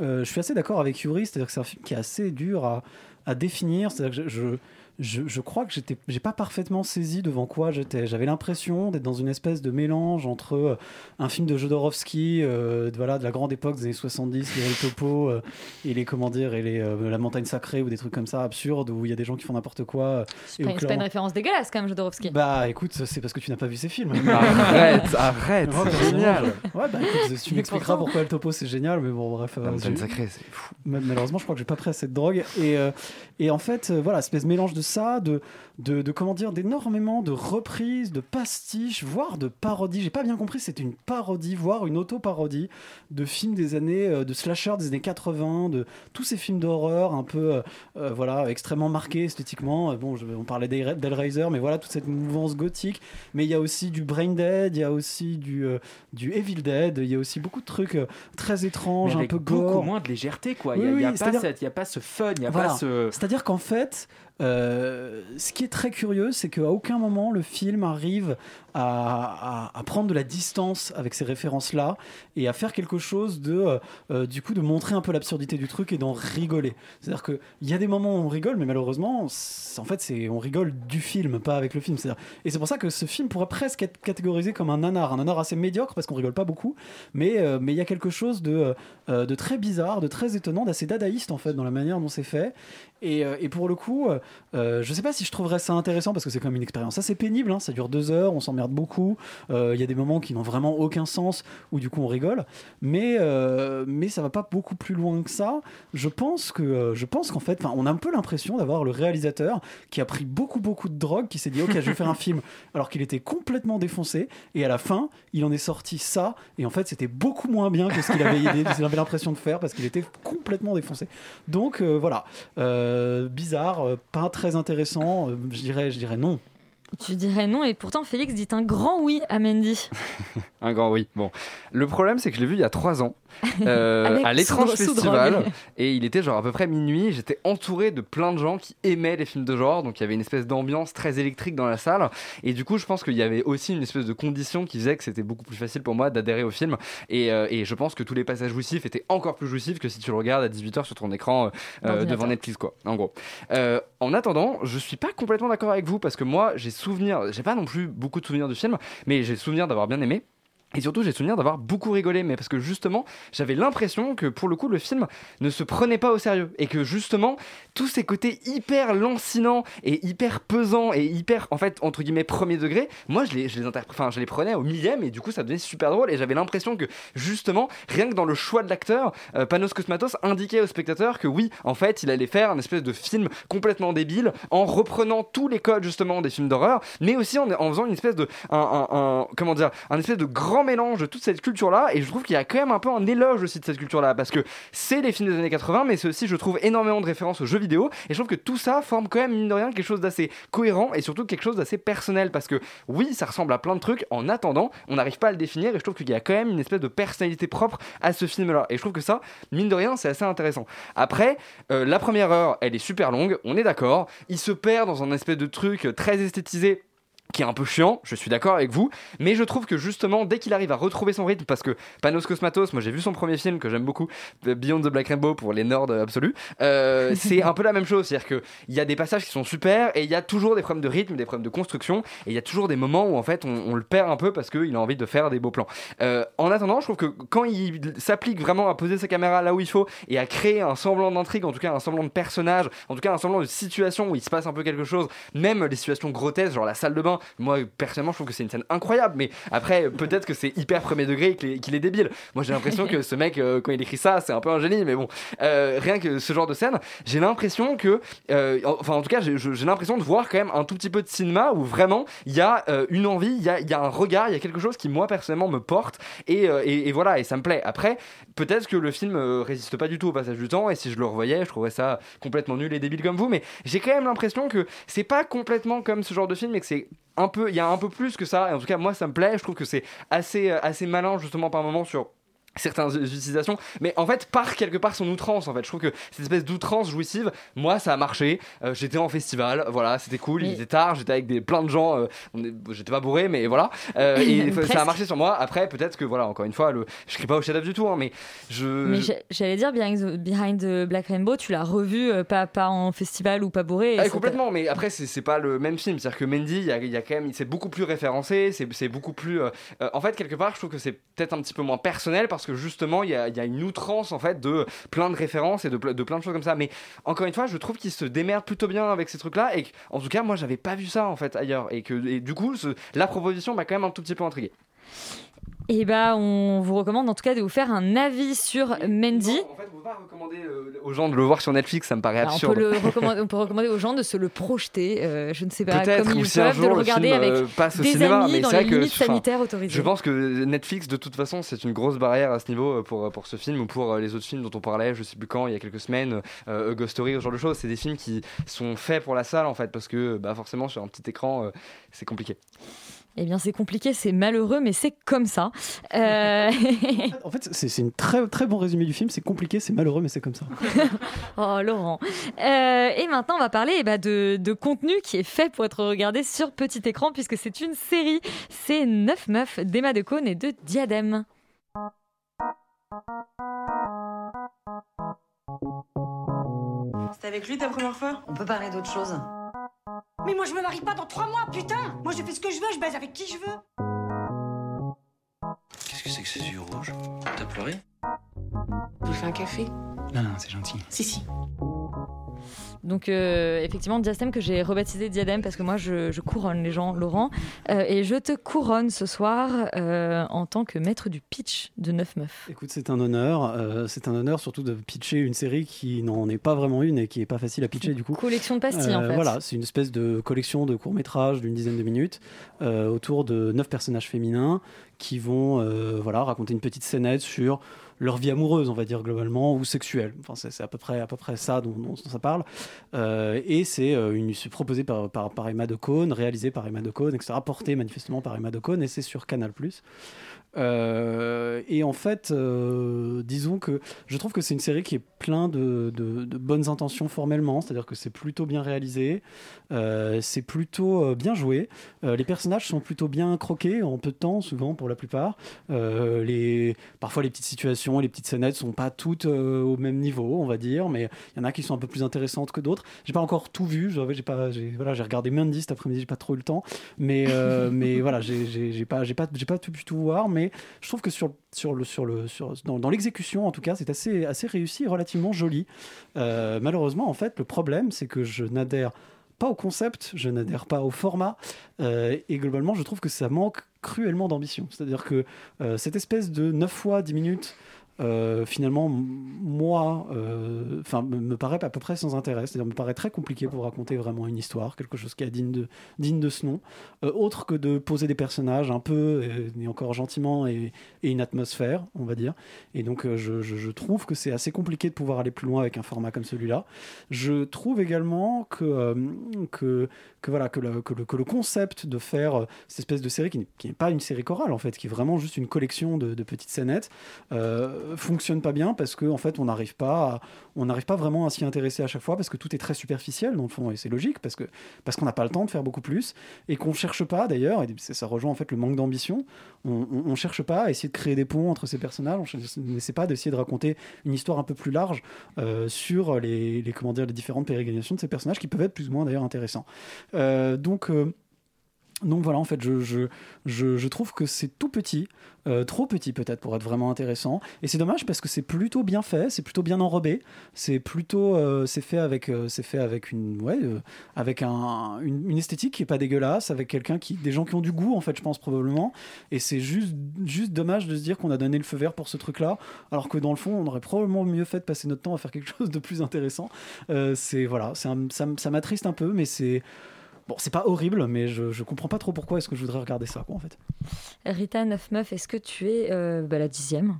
euh, je suis assez d'accord avec Yuri, c'est-à-dire que c'est un film qui est assez dur à, à définir. C'est-à-dire que je, je, je, je crois que j'étais, j'ai pas parfaitement saisi devant quoi j'étais. J'avais l'impression d'être dans une espèce de mélange entre euh, un film de Jodorowsky, euh, de, voilà, de la grande époque des années 70, les El Topo euh, et les comment dire et les euh, la montagne sacrée ou des trucs comme ça absurdes où il y a des gens qui font n'importe quoi. C'est pas, une référence dégueulasse quand même, Jodorowsky. bah écoute, c'est parce que tu n'as pas vu ces films. Arrête, arrête, Ouais, c'est bah, génial. Ouais, bah écoute, tu m'expliqueras pourquoi El Topo c'est génial, mais bon, bref. La montagne sacrée, c'est fou. Ma- Malheureusement, je crois que j'ai pas pris assez de drogue. Et, euh, et en fait, euh, voilà, espèce de mélange de ça, de, de, de comment dire, d'énormément de reprises, de pastiches, voire de parodies. J'ai pas bien compris, c'était une parodie, voire une auto-parodie de films des années, euh, de slasher des années 80, de tous ces films d'horreur un peu, euh, euh, voilà, extrêmement marqués esthétiquement. Bon, je- on parlait d'Hell- d'Hellraiser, mais voilà, toute cette mouvance gothique. Mais il y a aussi du Brain Dead, il y a aussi du, euh, du Evil Dead, il y a aussi beaucoup de trucs euh, très étranges, Mais un avec peu beaucoup gore. moins de légèreté, quoi. Il Oui, n'y a, a oui, y a pas ce fun, il n'y a Voilà. pas ce. C'est-à-dire qu'en fait, ce qui est très curieux, c'est qu'à aucun moment le film arrive à, prendre de la distance avec ces références-là et à faire quelque chose de, euh, euh, du coup, de montrer un peu l'absurdité du truc et d'en rigoler. C'est-à-dire qu'il y a des moments où on rigole, mais malheureusement, en fait, c'est on rigole du film, pas avec le film. Et c'est pour ça que ce film pourrait presque être catégorisé comme un nanar, un nanar assez médiocre parce qu'on rigole pas beaucoup, mais euh, mais il y a quelque chose de, très bizarre, de très étonnant, d'assez dadaïste en fait dans la manière dont c'est fait. Et, pour le coup, je sais pas si je trouverais ça intéressant parce que c'est quand même une expérience assez pénible. hein, ça dure deux heures, on s'emmerde beaucoup. Euh, Il y a des moments qui n'ont vraiment aucun sens où du coup on rigole, mais euh, mais ça va pas beaucoup plus loin que ça. Je pense que euh, je pense qu'en fait, on a un peu l'impression d'avoir le réalisateur qui a pris beaucoup beaucoup de drogue, qui s'est dit ok, je vais faire un film alors qu'il était complètement défoncé, et à la fin, il en est sorti ça, et en fait, c'était beaucoup moins bien que ce qu'il avait, l'impression de faire parce qu'il était complètement défoncé. Donc euh, voilà, Euh, bizarre, pas très intéressant, je dirais, je dirais non. Tu dirais non, et pourtant Félix dit un grand oui à Mandy. Un grand oui. Bon, le problème c'est que je l'ai vu il y a trois ans euh, à l'étrange festival et il était genre à peu près minuit. J'étais entouré de plein de gens qui aimaient les films de genre, donc il y avait une espèce d'ambiance très électrique dans la salle. Et du coup, je pense qu'il y avait aussi une espèce de condition qui faisait que c'était beaucoup plus facile pour moi d'adhérer au film. Et, euh, et je pense que tous les passages jouissifs étaient encore plus jouissifs que si tu le regardes à 18h sur ton écran euh, devant Netflix, quoi. En gros. En attendant, je suis pas complètement d'accord avec vous parce que moi, j'ai souvenir, j'ai pas non plus beaucoup de souvenirs du film, mais j'ai souvenir d'avoir bien aimé. Et surtout, j'ai souvenir d'avoir beaucoup rigolé, mais parce que justement, j'avais l'impression que pour le coup, le film ne se prenait pas au sérieux. Et que justement, tous ces côtés hyper lancinants et hyper pesants et hyper, en fait, entre guillemets, premier degré, moi, je les, je les, enfin, je les prenais au millième et du coup, ça devenait super drôle. Et j'avais l'impression que justement, rien que dans le choix de l'acteur, euh, Panos Cosmatos indiquait au spectateur que oui, en fait, il allait faire un espèce de film complètement débile en reprenant tous les codes justement des films d'horreur, mais aussi en, faisant une espèce de, comment dire, un espèce de grand mélange de toute cette culture-là. Et je trouve qu'il y a quand même un peu un éloge aussi de cette culture-là, parce que c'est les films des années 80, mais c'est aussi, je trouve, énormément de références aux jeux vidéo. Et je trouve que tout ça forme quand même, mine de rien, quelque chose d'assez cohérent et surtout quelque chose d'assez personnel, parce que oui, ça ressemble à plein de trucs. En attendant, on n'arrive pas à le définir, et je trouve qu'il y a quand même une espèce de personnalité propre à ce film-là. Et je trouve que ça, mine de rien, c'est assez intéressant. Après, euh, la première heure, elle est super longue, on est d'accord. Il se perd dans un espèce de truc très esthétisé qui est un peu chiant, je suis d'accord avec vous, mais je trouve que justement, dès qu'il arrive à retrouver son rythme, parce que Panos Cosmatos, moi j'ai vu son premier film que j'aime beaucoup, Beyond the Black Rainbow pour les nerds absolus, euh, c'est un peu la même chose, c'est-à-dire qu'il y a des passages qui sont super, et il y a toujours des problèmes de rythme, des problèmes de construction, et il y a toujours des moments où en fait on, on le perd un peu parce qu'il a envie de faire des beaux plans. Euh, en attendant, je trouve que quand il s'applique vraiment à poser sa caméra là où il faut, et à créer un semblant d'intrigue, en tout cas un semblant de personnage, en tout cas un semblant de situation où il se passe un peu quelque chose, même les situations grotesques, genre la salle de bain, Moi, personnellement, je trouve que c'est une scène incroyable. Mais après, peut-être que c'est hyper premier degré et qu'il est, débile. Moi, j'ai l'impression que ce mec, euh, quand il écrit ça, c'est un peu un génie. Mais bon, euh, rien que ce genre de scène, j'ai l'impression que, euh, enfin, en tout cas, j'ai- l'impression de voir quand même un tout petit peu de cinéma où vraiment il y a une envie, il y a, y a un regard, il y a quelque chose qui, moi, personnellement, me porte. Et, et- et voilà, et ça me plaît. Après, peut-être que le film résiste pas du tout au passage du temps. Et si je le revoyais, je trouverais ça complètement nul et débile comme vous. Mais j'ai quand même l'impression que c'est pas complètement comme ce genre de film et que c'est un peu, il y a un peu plus que ça. Et en tout cas, moi, ça me plaît. Je trouve que c'est assez, euh, assez malin justement par moment sur certaines utilisations mais en fait par quelque part son outrance en fait je trouve que cette espèce d'outrance jouissive moi ça a marché Euh, j'étais en festival voilà c'était cool il était tard j'étais avec des plein de gens euh, on est- j'étais pas bourré mais voilà Euh, et ça a marché sur moi après peut-être que voilà encore une fois le, je crie pas au chef-d'œuvre du tout hein, mais je Mais j'allais dire, Behind the, Black Rainbow, tu l'as revu pas, pas en festival ou pas bourré. Ah, complètement, mais après, c'est c'est pas le même film. C'est-à-dire que Mendy, il y a, il y a quand même, c'est beaucoup plus référencé, c'est c'est beaucoup plus. en fait, quelque part, je trouve que c'est peut-être un petit peu moins personnel parce justement, il y a, une outrance en fait de plein de références et de, ple- de plein de choses comme ça. Mais encore une fois, je trouve qu'il se démerde plutôt bien avec ces trucs-là et en tout cas, moi, j'avais pas vu ça en fait ailleurs et que du coup, la proposition m'a quand même un tout petit peu intrigué. Et bah, on vous recommande en tout cas de vous faire un avis sur Mendy. En fait, on peut pas recommander euh, aux gens de le voir sur Netflix, ça me paraît on, absurde. peut le recommander, on peut recommander aux gens de se le projeter, euh, je ne sais pas, comme ils si peuvent, de le le regarder film avec euh, passe au des cinéma, amis mais dans les que limites sanitaires autorisées. Je pense que Netflix, de toute façon, c'est une grosse barrière à ce niveau pour, pour ce film ou pour les autres films dont on parlait, je sais plus quand, il y a quelques semaines, euh, Ghost Story, ce genre de choses. C'est des films qui sont faits pour la salle en fait, parce que bah, forcément sur un petit écran, c'est compliqué. Eh bien, c'est compliqué, c'est malheureux, mais c'est comme ça. Euh, En fait, c'est c'est une très très bon résumé du film. C'est compliqué, c'est malheureux, mais c'est comme ça. oh, Laurent. Euh, et maintenant, on va parler eh ben, de, de contenu qui est fait pour être regardé sur petit écran, puisque c'est une série. C'est 9 meufs d'Emma Decaune et de Diadème. C'était avec lui ta première fois? On peut parler d'autre chose. Mais moi je me marie pas dans trois mois, putain. Moi je fais ce que je veux, je baise avec qui je veux. Qu'est-ce que c'est que ces yeux rouges? T'as pleuré? Je vous fais un café? Non, non, c'est gentil. Si, si. Donc euh, effectivement, Diastème que j'ai rebaptisé Diadème parce que moi je, je couronne les gens, Laurent. Euh, et je te couronne ce soir euh, en tant que maître du pitch de 9 meufs. Écoute, c'est un honneur. c'est un honneur surtout de pitcher une série qui n'en est pas vraiment une et qui est pas facile à pitcher du coup. Collection de pastilles en fait. Voilà, c'est une espèce de collection de courts-métrages d'une dizaine de minutes autour de neuf personnages féminins qui vont voilà, raconter une petite scénette sur leur vie amoureuse, on va dire globalement, ou sexuelle. Enfin, c'est à peu près, à peu près ça dont, ça parle. Euh, et c'est euh, une- proposé par, par, Emma Decaune, réalisé par Emma Decaune, etc., porté manifestement par Emma Decaune, et c'est sur Canal+. Euh, et en fait, euh, disons que je trouve que c'est une série qui est plein de, bonnes intentions formellement, c'est-à-dire que c'est plutôt bien réalisé, euh, c'est plutôt bien joué, les personnages sont plutôt bien croqués en peu de temps, souvent pour la plupart. Parfois les petites situations, les petites scénettes sont pas toutes au même niveau, on va dire, mais il y en a qui sont un peu plus intéressantes que d'autres. J'ai pas encore tout vu, j'ai pas, voilà, j'ai regardé Mandy cet après-midi, j'ai pas trop eu le temps, mais mais voilà, j'ai pas, pas, pas tout pu tout voir, mais je trouve que dans, l'exécution en tout cas, c'est assez assez réussi, et relativement joli. Euh, malheureusement, en fait, le problème, c'est que je n'adhère pas au concept, je n'adhère pas au format, euh, et globalement, je trouve que ça manque cruellement d'ambition. C'est-à-dire que euh, cette espèce de 9 fois 10 minutes, euh, finalement, moi, euh, enfin, me, paraît à peu près sans intérêt. C'est-à-dire, me paraît très compliqué pour raconter vraiment une histoire, quelque chose qui est digne de, digne de ce nom, Euh, autre que de poser des personnages un peu, euh, et encore gentiment, et, et une atmosphère, on va dire. Et donc, je, je- je trouve que c'est assez compliqué de pouvoir aller plus loin avec un format comme celui-là. Je trouve également que, que, que, voilà, que, le, que, le, que concept de faire euh, cette espèce de série qui n'est- pas une série chorale, en fait, qui est vraiment juste une collection de, petites scénettes, euh, fonctionne pas bien parce qu'en en fait, on n'arrive pas, on n'arrive pas vraiment à s'y intéresser à chaque fois parce que tout est très superficiel, dans le fond, et c'est logique parce que parce qu'on n'a pas le temps de faire beaucoup plus et qu'on cherche pas d'ailleurs, et ça rejoint en fait le manque d'ambition, on, on, on cherche pas à essayer de créer des ponts entre ces personnages, on n'essaie pas d'essayer de raconter une histoire un peu plus large euh, sur les, les, comment dire, les différentes pérégrinations de ces personnages qui peuvent être plus ou moins d'ailleurs intéressants. Euh, donc, euh, donc voilà, en fait, je, je, je, trouve que c'est tout petit, euh, trop petit peut-être pour être vraiment intéressant. Et c'est dommage parce que c'est plutôt bien fait, c'est plutôt bien enrobé, c'est plutôt, c'est fait avec, c'est fait avec une, ouais, avec un, une, esthétique qui est pas dégueulasse, avec quelqu'un qui, des gens qui ont du goût en fait, je pense probablement. Et c'est juste, juste dommage de se dire qu'on a donné le feu vert pour ce truc-là, alors que dans le fond, on aurait probablement mieux fait de passer notre temps à faire quelque chose de plus intéressant. C'est voilà, un- ça, ça m'attriste un peu, mais c'est Bon, c'est pas horrible, mais je, je comprends pas trop pourquoi est-ce que je voudrais regarder ça, quoi, en fait. Rita Neuf Meuf, est-ce que tu es euh, bah, la dixième?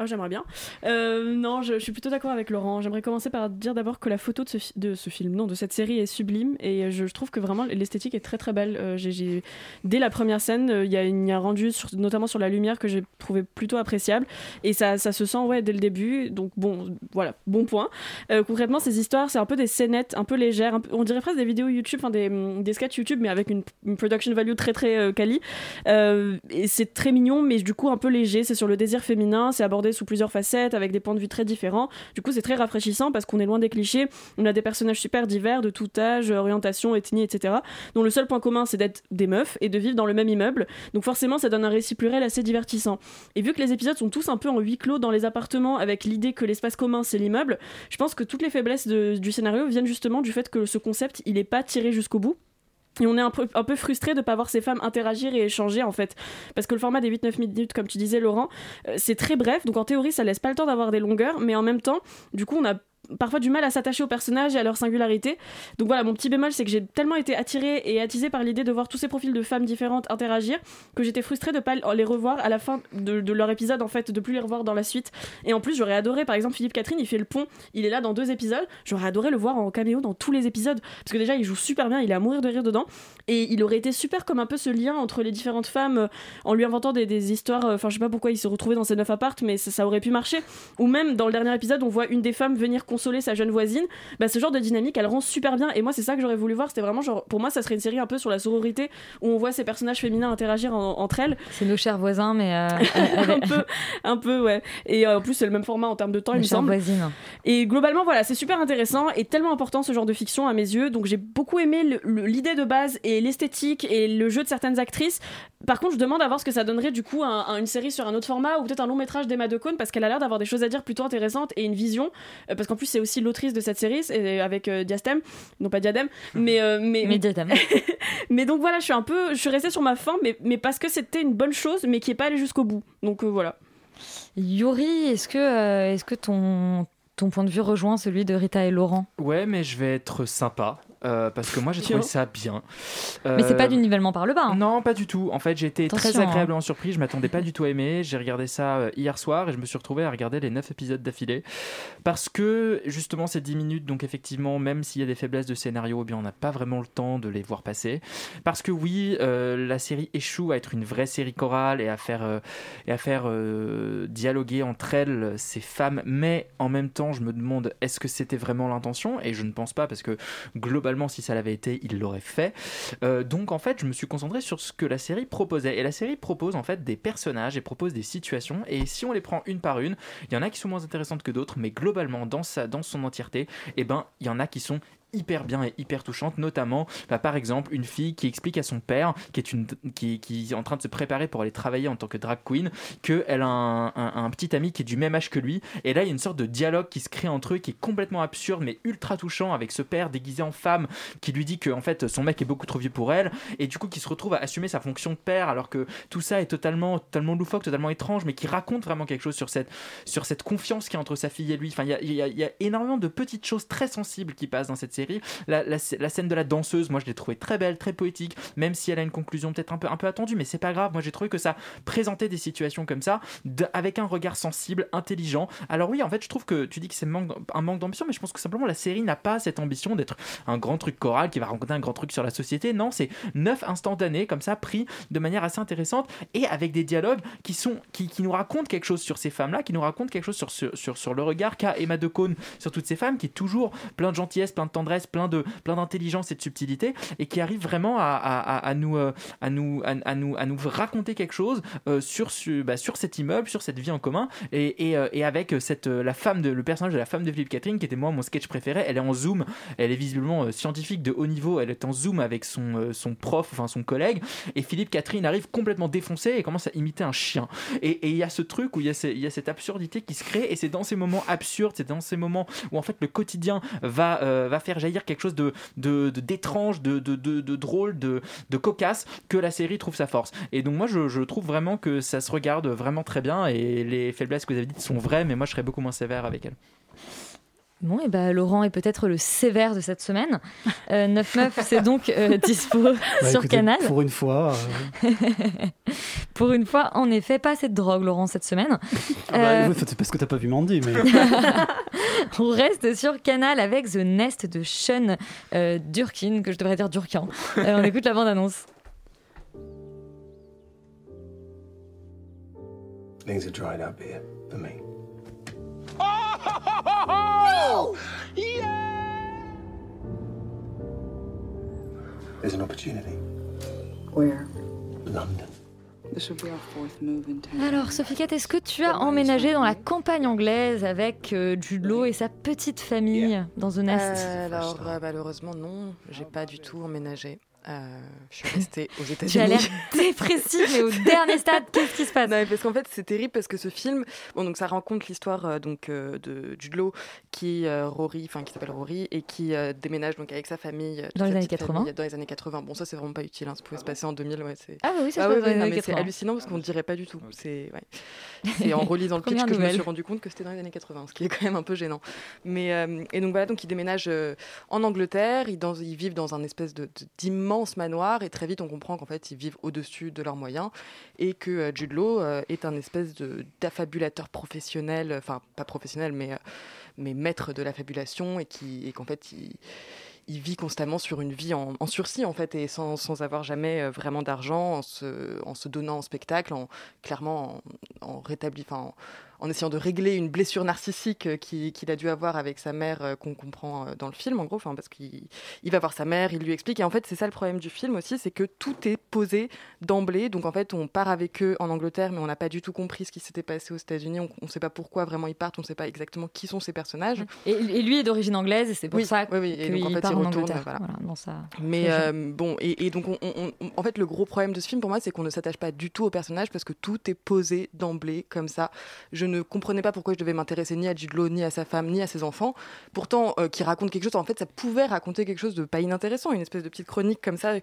Ah, j'aimerais bien. Euh, non, je, suis plutôt d'accord avec Laurent. J'aimerais commencer par dire d'abord que la photo de ce, de ce film, non, de cette série est sublime et je, trouve que vraiment l'esthétique est très très belle. Euh, Dès la première scène, euh, il y, a, y a un rendu, notamment sur la lumière, que j'ai trouvé plutôt appréciable et ça, ça se sent ouais, dès le début. Donc bon, voilà, bon point. Euh, concrètement, ces histoires, c'est un peu des scénettes un peu légères. on dirait presque des vidéos YouTube, enfin des, des sketchs YouTube, mais avec une, une production value très très quali. Et c'est très mignon, mais du coup un peu léger. C'est sur le désir féminin, c'est abordé sous plusieurs facettes, avec des points de vue très différents. Du coup, c'est très rafraîchissant parce qu'on est loin des clichés. On a des personnages super divers, de tout âge, orientation, ethnie, etc. dont le seul point commun, c'est d'être des meufs et de vivre dans le même immeuble. Donc forcément, ça donne un récit pluriel assez divertissant. Et vu que les épisodes sont tous un peu en huis clos dans les appartements, avec l'idée que l'espace commun, c'est l'immeuble, je pense que toutes les faiblesses du scénario viennent justement du fait que ce concept, il est pas tiré jusqu'au bout. Et on est un peu, frustré de ne pas voir ces femmes interagir et échanger en fait. Parce que le format des 8-9 minutes, comme tu disais Laurent, euh, c'est très bref. Donc en théorie, ça laisse pas le temps d'avoir des longueurs. Mais en même temps, du coup, on a parfois du mal à s'attacher aux personnages et à leur singularité. Donc voilà, mon petit bémol, c'est que j'ai tellement été attirée et attisée par l'idée de voir tous ces profils de femmes différentes interagir que j'étais frustrée de pas les revoir à la fin de, leur épisode, en fait, de plus les revoir dans la suite. Et en plus, j'aurais adoré, par exemple, Philippe Catherine, il fait le pont, il est là dans deux épisodes. J'aurais adoré le voir en caméo dans tous les épisodes parce que déjà, il joue super bien, il est à mourir de rire dedans. Et il aurait été super comme un peu ce lien entre les différentes femmes euh, en lui inventant des, histoires. euh, Enfin, je sais pas pourquoi il se retrouvait dans ces neuf appartes, mais ça aurait pu marcher. Ou même dans le dernier épisode, on voit une des femmes venir consoler sa jeune voisine. Bah, ce genre de dynamique, elle rend super bien. Et moi, c'est ça que j'aurais voulu voir. C'était vraiment genre, pour moi, ça serait une série un peu sur la sororité où on voit ces personnages féminins interagir en- entre elles. C'est nos chers voisins, mais. euh, un peu, un peu, ouais. Et euh, en plus, c'est le même format en termes de temps, il nos me chères semble. voisines. Et globalement, voilà, c'est super intéressant et tellement important ce genre de fiction à mes yeux. Donc j'ai beaucoup aimé l'idée de base et l'esthétique et le jeu de certaines actrices. Par contre, je demande à voir ce que ça donnerait du coup un- une série sur un autre format ou peut-être un long métrage d'Emma Decaune parce qu'elle a l'air d'avoir des choses à dire plutôt intéressantes et une vision. Euh, parce qu'en plus, c'est aussi l'autrice de cette série c'est avec euh, Diastème, non pas Diadème, mais euh, mais Mais Diadème. mais donc voilà, je suis un peu, je suis restée sur ma fin, mais mais parce que c'était une bonne chose, mais qui est pas allée jusqu'au bout. Donc euh, voilà. Yuri, est-ce que, euh, est-ce que ton, ton point de vue rejoint celui de Rita et Laurent? Ouais, mais je vais être sympa. Euh, parce que moi j'ai trouvé ça bien. Mais c'est pas Euh, du nivellement par le bas. hein. Non, pas du tout. En fait, j'ai été très hein. agréablement surpris. Je m'attendais pas du tout à aimer. J'ai regardé ça euh, hier soir et je me suis retrouvé à regarder les 9 épisodes d'affilée. Parce que justement, ces 10 minutes, donc effectivement, même s'il y a des faiblesses de scénario, eh bien, on n'a pas vraiment le temps de les voir passer. Parce que oui, euh, la série échoue à être une vraie série chorale et à faire, et à faire dialoguer entre elles ces femmes. Mais en même temps, je me demande est-ce que c'était vraiment l'intention? Et je ne pense pas parce que globalement, si ça l'avait été, il l'aurait fait. Euh, donc en fait, je me suis concentré sur ce que la série proposait. Et la série propose en fait des personnages et propose des situations. Et si on les prend une par une, il y en a qui sont moins intéressantes que d'autres, mais globalement, dans, sa, dans son entièreté, eh ben, il y en a qui sont hyper bien et hyper touchantes notamment bah, par exemple une fille qui explique à son père qui est une qui, est en train de se préparer pour aller travailler en tant que drag queen qu'elle a un, petit ami qui est du même âge que lui. Et là il y a une sorte de dialogue qui se crée entre eux qui est complètement absurde mais ultra touchant avec ce père déguisé en femme qui lui dit que en fait son mec est beaucoup trop vieux pour elle et du coup qui se retrouve à assumer sa fonction de père alors que tout ça est totalement totalement loufoque totalement étrange mais qui raconte vraiment quelque chose sur cette sur cette confiance qu'il y a entre sa fille et lui. Enfin il y a, y y a énormément de petites choses très sensibles qui passent dans cette la, scène de la danseuse moi je l'ai trouvée très belle très poétique même si elle a une conclusion peut-être un peu attendue mais c'est pas grave. Moi j'ai trouvé que ça présentait des situations comme ça de- avec un regard sensible intelligent. Alors oui en fait je trouve que tu dis que c'est un manque d'ambition mais je pense que simplement la série n'a pas cette ambition d'être un grand truc choral qui va raconter un grand truc sur la société. Non c'est neuf instantanés comme ça pris de manière assez intéressante et avec des dialogues qui sont qui, nous racontent quelque chose sur ces femmes là qui nous racontent quelque chose sur sur, le regard qu'a Emma Decaune sur toutes ces femmes qui est toujours plein de gentillesse plein de tendresse plein de plein d'intelligence et de subtilité, et qui arrive vraiment à, à nous euh, à nous à, nous à nous raconter quelque chose euh, sur su- bah, sur cet immeuble, sur cette vie en commun, et, et, euh, avec cette euh, la femme le personnage de la femme de Philippe Catherine qui était moi mon sketch préféré. Elle est en zoom, elle est visiblement euh, scientifique de haut niveau. Elle est en zoom avec son euh, son prof, enfin son collègue, et Philippe Catherine arrive complètement défoncé et commence à imiter un chien. Et il y a ce truc où il y a cette absurdité qui se crée, et c'est dans ces moments absurdes, c'est dans ces moments où en fait le quotidien va euh, va faire jaillir quelque chose de d'étrange, de, de, de, de drôle, de de cocasse que la série trouve sa force. Et donc moi je, je trouve vraiment que ça se regarde vraiment très bien et les faiblesses que vous avez dites sont vraies, mais moi je serais beaucoup moins sévère avec elle. Bon, et ben Laurent est peut-être le sévère de cette semaine. Euh, 9-9, c'est donc euh, dispo Bah, sur écoutez, Canal. Pour une fois. euh, Pour une fois, en effet, pas assez de drogue, Laurent, cette semaine. bah, Euh, ouais, c'est parce que t'as pas vu Mandy, mais. on reste sur Canal avec The Nest de Sean euh, Durkin, que je devrais dire Durkin. Euh, on écoute la bande-annonce. Things are dried up here for me. There's an opportunity. Where? London. This will be our fourth move in town. Alors, Sophie Cat, est-ce que tu as emménagé dans la campagne anglaise avec euh, Jude Law et sa petite famille dans The Nest? Euh, alors euh, malheureusement non, j'ai pas du tout emménagé. Euh, je suis restée aux États-Unis. Tu as l'air dépressive, mais au dernier stade, qu'est-ce qui se passe? Non, parce qu'en fait, c'est terrible parce que ce film, bon, donc ça raconte l'histoire euh, donc euh, de Jude qui euh, Rory, enfin qui s'appelle Rory et qui euh, déménage donc avec sa famille Dans les années petite 80. famille, Dans les années 80. Bon, ça c'est vraiment pas utile. Hein, ça pouvait se passer en 2000. Ouais, c'est. Ah bah oui, ça se ouais, les non, mais c'est 80. hallucinant parce qu'on ne dirait pas du tout. C'est ouais. C'est en relisant le pitch que je me suis rendu compte que c'était dans les années 80, ce qui est quand même un peu gênant. Mais euh, et donc voilà, donc ils déménagent euh, en Angleterre. Ils, dans, ils vivent dans un espèce de d'immense manoir et très vite on comprend qu'en fait ils vivent au-dessus de leurs moyens et que euh, Jude Law euh, est un espèce d'affabulateur professionnel, enfin pas professionnel mais euh, mais maître de la fabulation et qui et qu'en fait il vit constamment sur une vie en, en sursis en fait et sans, sans avoir jamais euh, vraiment d'argent en se, en se donnant en spectacle en clairement en, en rétabli enfin en, essayant de régler une blessure narcissique euh, qui- qu'il a dû avoir avec sa mère euh, qu'on comprend euh, dans le film en gros enfin parce qu'il il va voir sa mère il lui explique et en fait c'est ça le problème du film aussi c'est que tout est posé d'emblée donc en fait on part avec eux en Angleterre mais on n'a pas du tout compris ce qui s'était passé aux États-Unis on ne sait pas pourquoi vraiment ils partent on ne sait pas exactement qui sont ces personnages Et, et lui est d'origine anglaise et c'est pour Oui, ça oui, oui, donc, en qu'il fait, part il en Angleterre. voilà. Voilà, dans sa Mais euh, bon, et, et donc, on- on- on- en fait, le gros problème de ce film pour moi, c'est qu'on ne s'attache pas du tout au personnage parce que tout est posé d'emblée comme ça. Je ne comprenais pas pourquoi je devais m'intéresser ni à Law, ni à sa femme, ni à ses enfants. Pourtant, euh, qui raconte quelque chose, en fait, ça pouvait raconter quelque chose de pas inintéressant, une espèce de petite chronique comme ça,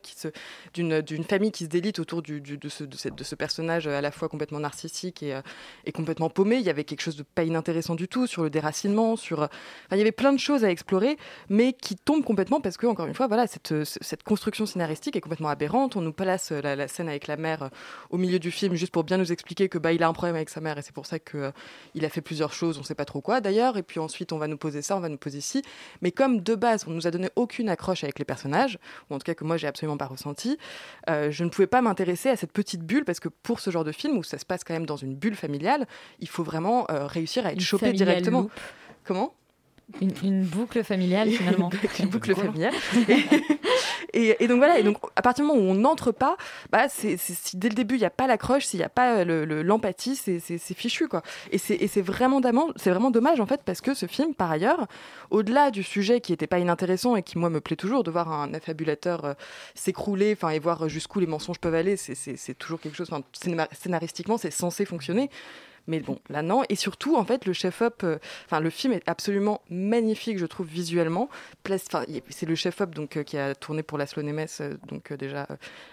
d'une famille qui se délite autour de, ce, de, ce personnage à la fois complètement narcissique et, euh, et complètement paumé. Il y avait quelque chose de pas inintéressant du tout sur le déracinement, sur. euh, enfin, il y avait plein de choses à explorer, mais qui tombent complètement parce que, encore une fois, voilà, cette, euh, cette construction scénaristique est complètement aberrante. On nous place euh, la, la scène avec la mère euh, au milieu du film juste pour bien nous expliquer que bah, il a un problème avec sa mère et c'est pour ça que euh, il a fait plusieurs choses, on sait pas trop quoi d'ailleurs. Et puis ensuite, on va nous poser ça, on va nous poser ci. Mais comme de base, on nous a donné aucune accroche avec les personnages, ou en tout cas que moi j'ai absolument pas ressenti, euh, je ne pouvais pas m'intéresser à cette petite bulle parce que pour ce genre de film où ça se passe quand même dans une bulle familiale, il faut vraiment euh, réussir à être Une chopé directement. Comment? Une, une boucle familiale finalement. une boucle familiale. Et, donc voilà, et donc à partir du moment où on n'entre pas, bah c'est- si dès le début il n'y a pas l'accroche, s'il n'y a pas euh, le- le- l'empathie, c'est, fichu quoi. Et c'est, vraiment vraiment dommage en fait parce que ce film, par ailleurs, au-delà du sujet qui n'était pas inintéressant et qui moi me plaît toujours de voir un affabulateur euh, s'écrouler, enfin et voir jusqu'où les mensonges peuvent aller, c'est, toujours quelque chose. Scénaristiquement, c'est censé fonctionner. Mais bon, là non. Et surtout, en fait, le chef-op, euh, enfin le film est absolument magnifique, je trouve visuellement. C'est le chef-op donc euh, qui a tourné pour Laszlo Nemes, euh, donc déjà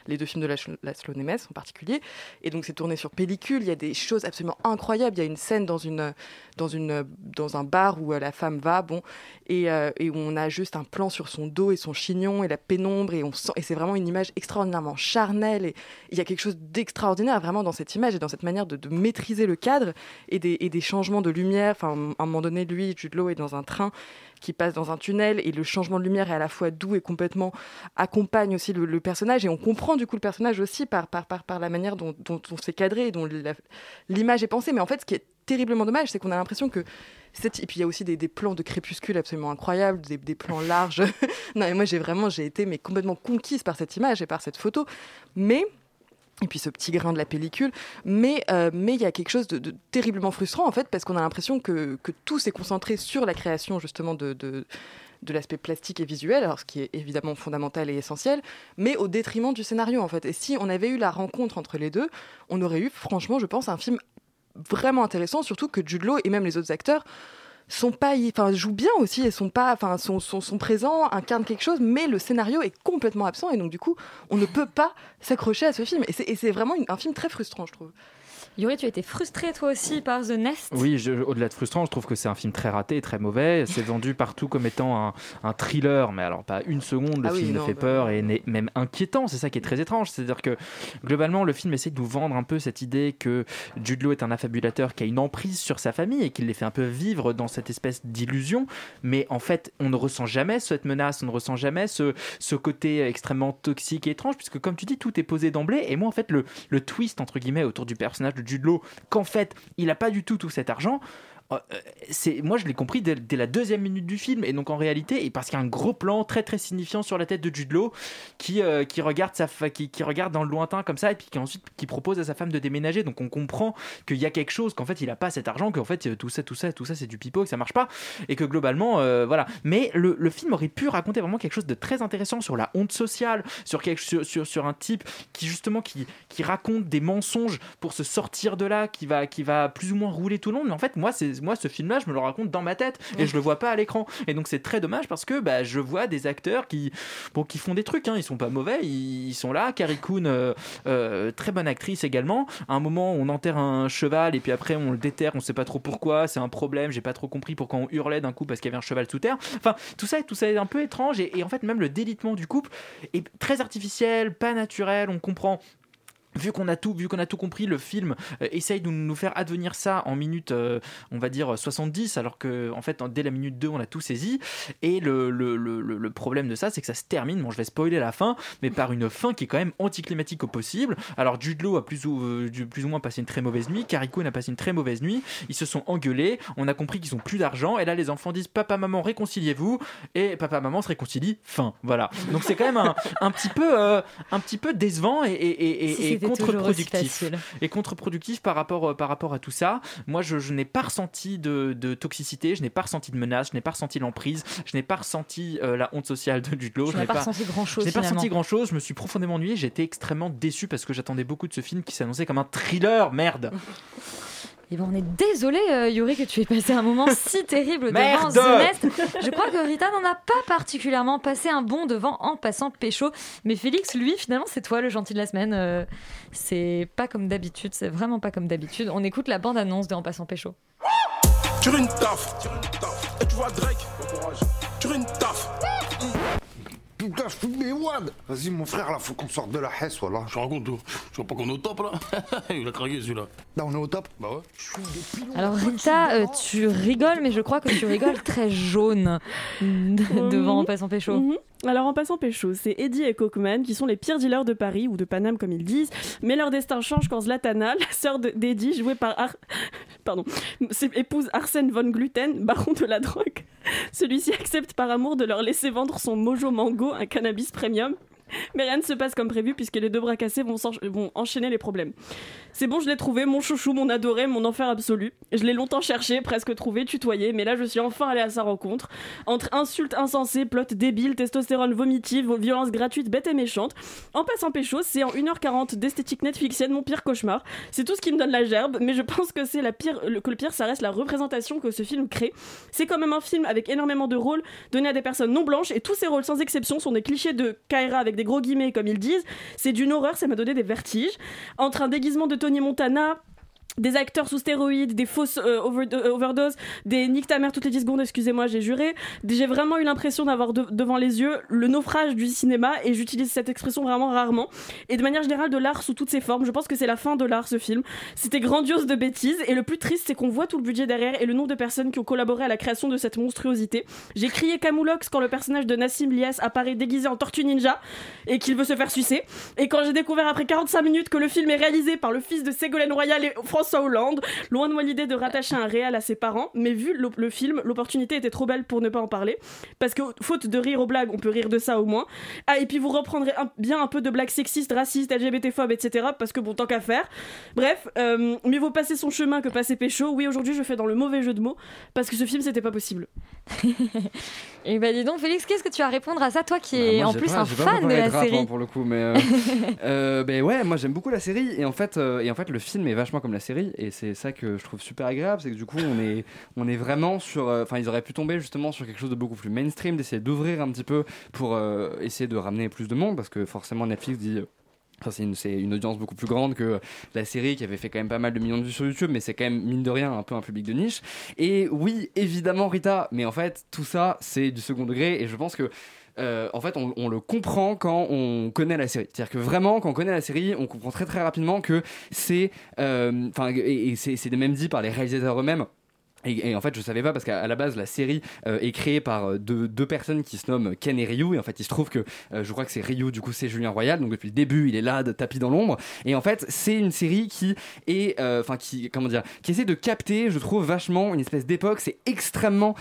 les deux films de Laszlo Laszlo Nemes en particulier. Et donc c'est tourné sur pellicule. Il y a des choses absolument incroyables. Il y a une scène dans une dans une dans un bar où la femme va, bon, et, où on a juste un plan sur son dos et son chignon et la pénombre et on sent et c'est vraiment une image extraordinairement charnelle et il y a quelque chose d'extraordinaire vraiment dans cette image et dans cette manière de maîtriser le cadre et des, et changements de lumière. Enfin, à un moment donné, lui, Jude Law est dans un train qui passe dans un tunnel et le changement de lumière est à la fois doux et complètement accompagne aussi le, personnage et on comprend du coup le personnage aussi par, par, par, par la manière dont, dont on s'est cadré, dont la- l'image est pensée. Mais en fait, ce qui est terriblement dommage, c'est qu'on a l'impression que et puis il y a aussi des, des plans de crépuscule absolument incroyables, des, des plans larges. non, et moi j'ai vraiment j'ai été mais complètement conquise par cette image et par cette photo. Mais et puis ce petit grain de la pellicule, mais euh, mais il y a quelque chose de, terriblement frustrant en fait parce qu'on a l'impression que, que tout s'est concentré sur la création justement de, de de l'aspect plastique et visuel, alors ce qui est évidemment fondamental et essentiel, mais au détriment du scénario en fait. Et si on avait eu la rencontre entre les deux, on aurait eu franchement, je pense, un film vraiment intéressant, surtout que Jude Law et même les autres acteurs sont pas, enfin jouent bien aussi et sont pas, enfin sont, sont, sont présents, incarnent quelque chose, mais le scénario est complètement absent et donc du coup on ne peut pas s'accrocher à ce film et c'est- vraiment un film très frustrant, je trouve. Yuri, tu as été frustré toi aussi par The Nest? Oui, au-delà de frustrant, je trouve que c'est un film très raté, très mauvais. C'est vendu partout comme étant un, un thriller, mais alors pas une seconde, le Ah oui, film non, ne fait bah- peur et n'est même inquiétant. C'est ça qui est très étrange. C'est-à-dire que globalement, le film essaie de nous vendre un peu cette idée que Jude Law est un affabulateur qui a une emprise sur sa famille et qui les fait un peu vivre dans cette espèce d'illusion. Mais en fait, on ne ressent jamais cette menace, on ne ressent jamais ce, ce côté extrêmement toxique et étrange, puisque comme tu dis, tout est posé d'emblée. Et moi, en fait, le, le twist, entre guillemets, autour du personnage de Jude Law, qu'en fait, il n'a pas du tout tout cet argent, c'est moi je l'ai compris dès, la deuxième minute du film et donc en réalité et parce qu'il y a un gros plan très très signifiant sur la tête de Jude qui, euh, qui regarde sa qui, qui regarde dans le lointain comme ça et puis qui ensuite qui propose à sa femme de déménager. Donc on comprend qu'il y a quelque chose qu'en fait il a pas cet argent qu'en fait euh, tout ça tout ça tout ça c'est du pipeau que ça marche pas et que globalement euh, voilà. Mais le, le film aurait pu raconter vraiment quelque chose de très intéressant sur la honte sociale sur quelque sur, sur, sur un type qui justement qui, qui raconte des mensonges pour se sortir de là qui va qui va plus ou moins rouler tout le monde mais en fait moi c'est moi ce film là je me le raconte dans ma tête et je le vois pas à l'écran. Et donc c'est très dommage parce que bah, je vois des acteurs qui bon qui font des trucs hein, ils sont pas mauvais ils, ils sont là. Carrie Coon euh, euh, très bonne actrice également. À un moment on enterre un cheval et puis après on le déterre on sait pas trop pourquoi c'est un problème j'ai pas trop compris pourquoi on hurlait d'un coup parce qu'il y avait un cheval sous terre. Enfin tout ça tout ça est un peu étrange et, et en fait même le délitement du couple est très artificiel pas naturel on comprend Vu qu'on a tout, vu qu'on a tout compris, le film euh, essaye de nous faire advenir ça en minute, euh, on va dire 70, alors que en fait dès la minute 2 on a tout saisi. Et le, le, le, le- problème de ça, c'est que ça se termine. Bon, je vais spoiler la fin, mais par une fin qui est quand même anticlimatique au possible. Alors Jude Law a plus ou, euh, plus ou moins passé une très mauvaise nuit, Coon a passé une très mauvaise nuit. Ils se sont engueulés. On a compris qu'ils ont plus d'argent. Et là les enfants disent papa maman réconciliez-vous. Et papa maman se réconcilient. Fin. Voilà. Donc c'est quand même un, un petit peu euh, un petit peu décevant et, et, et- et- Contre-productif et contre-productif par rapport, euh, par rapport à tout ça. Moi, je, je n'ai pas ressenti de, de toxicité, je n'ai pas ressenti de menace, je n'ai pas ressenti l'emprise, je n'ai pas ressenti euh, la honte sociale de Jude Law. Je n'ai pas ressenti grand-chose, Je n'ai pas ressenti grand-chose, je me suis profondément ennuyé, été extrêmement déçu parce que j'attendais beaucoup de ce film qui s'annonçait comme un thriller, merde Eh ben, on est désolé, euh, Yuri, que tu aies passé un moment si terrible devant The Nest. Je crois que Rita n'en a pas particulièrement passé un bon devant en passant pécho. Mais Félix, lui, finalement, c'est toi le gentil de la semaine. Euh, c'est pas comme d'habitude, c'est vraiment pas comme d'habitude. On écoute la bande-annonce de En passant pécho. Tire une taf. Et tu vois Drake. Tire une taf. Putain, je fume mes wads Vas-y, mon frère, là, faut qu'on sorte de la hesse, voilà. Je raconte tout. Je vois pas qu'on est au top, là Il a craqué, celui-là. Là, on est au top Bah ouais. Alors Rita, euh, tu rigoles, mais je crois que tu rigoles très jaune devant En passant pécho. Alors en passant pécho, c'est Eddie et Cockman qui sont les pires dealers de Paris ou de Paname comme ils disent, mais leur destin change quand Zlatana, la sœur de- d'Eddie, jouée par Ar... pardon, épouse Arsène von Gluten, baron de la drogue. Celui-ci accepte par amour de leur laisser vendre son Mojo Mango, un cannabis premium. Mais rien ne se passe comme prévu puisque les deux bras cassés vont, enchaîner les problèmes. C'est bon, je l'ai trouvé, mon chouchou, mon adoré, mon enfer absolu. Je l'ai longtemps cherché, presque trouvé, tutoyé, mais là je suis enfin allé à sa rencontre. Entre insultes insensées, plots débiles, testostérone vomitive, violence gratuite, bête et méchante. En passant pécho, c'est en 1h40 d'esthétique Netflixienne mon pire cauchemar. C'est tout ce qui me donne la gerbe, mais je pense que c'est la pire, le- que le pire, ça reste la représentation que ce film crée. C'est quand même un film avec énormément de rôles donnés à des personnes non blanches, et tous ces rôles, sans exception, sont des clichés de Kaira avec des gros guillemets, comme ils disent. C'est d'une horreur, ça m'a donné des vertiges. Entre un déguisement de Tony Montana, des acteurs sous stéroïdes, des fausses euh, euh, overdoses, des nique ta mère toutes les 10 secondes, excusez-moi, j'ai juré. J'ai vraiment eu l'impression d'avoir de- devant les yeux le naufrage du cinéma et j'utilise cette expression vraiment rarement. Et de manière générale de l'art sous toutes ses formes, je pense que c'est la fin de l'art ce film. C'était grandiose de bêtises et le plus triste c'est qu'on voit tout le budget derrière et le nombre de personnes qui ont collaboré à la création de cette monstruosité. J'ai crié Camoulox quand le personnage de Nassim Lias apparaît déguisé en tortue ninja et qu'il veut se faire sucer. Et quand j'ai découvert après 45 minutes que le film est réalisé par le fils de Ségolène Royal et François François Hollande. Loin de moi l'idée de rattacher un réel à ses parents, mais vu le, le film, l'opportunité était trop belle pour ne pas en parler. Parce que, faute de rire aux blagues, on peut rire de ça au moins. Ah, et puis vous reprendrez un- bien un peu de blagues sexistes, racistes, LGBT-phobes, etc. Parce que bon, tant qu'à faire. Bref, euh, mieux vaut passer son chemin que passer pécho. Oui, aujourd'hui, je fais dans le mauvais jeu de mots, parce que ce film, c'était pas possible. Et bah dis donc, Félix, qu'est-ce que tu as à répondre à ça, toi qui Bah, es en plus pas- un fan de la rap, hein, série? pour le coup, mais euh, euh, ben ouais, moi j'aime beaucoup la série et en fait, euh, et en fait le film est vachement comme la série et c'est ça que je trouve super agréable, c'est que du coup on est on est vraiment sur, euh, enfin ils auraient pu tomber justement sur quelque chose de beaucoup plus mainstream, d'essayer d'ouvrir un petit peu pour euh, essayer de ramener plus de monde parce que forcément Netflix dit c'est une, une audience beaucoup plus grande que la série qui avait fait quand même pas mal de millions de vues sur YouTube, mais c'est quand même, mine de rien, un peu un public de niche. Et oui, évidemment, Rita, mais en fait, tout ça, c'est du second degré, et je pense que. Euh, en fait, on, on le comprend quand on connaît la série. C'est-à-dire que vraiment, quand on connaît la série, on comprend très très rapidement que c'est, euh, enfin, et, et c'est c'est même dit par les réalisateurs eux-mêmes. Et, et en fait, je savais pas parce qu'à la base, la série euh, est créée par euh, deux, deux personnes qui se nomment Ken et Ryu. Et en fait, il se trouve que euh, je crois que c'est Ryu, du coup, c'est Julien Royal. Donc depuis le début, il est là, de tapis dans l'ombre. Et en fait, c'est une série qui est, euh, enfin, qui, comment dire, qui essaie de capter, je trouve, vachement une espèce d'époque. C'est extrêmement,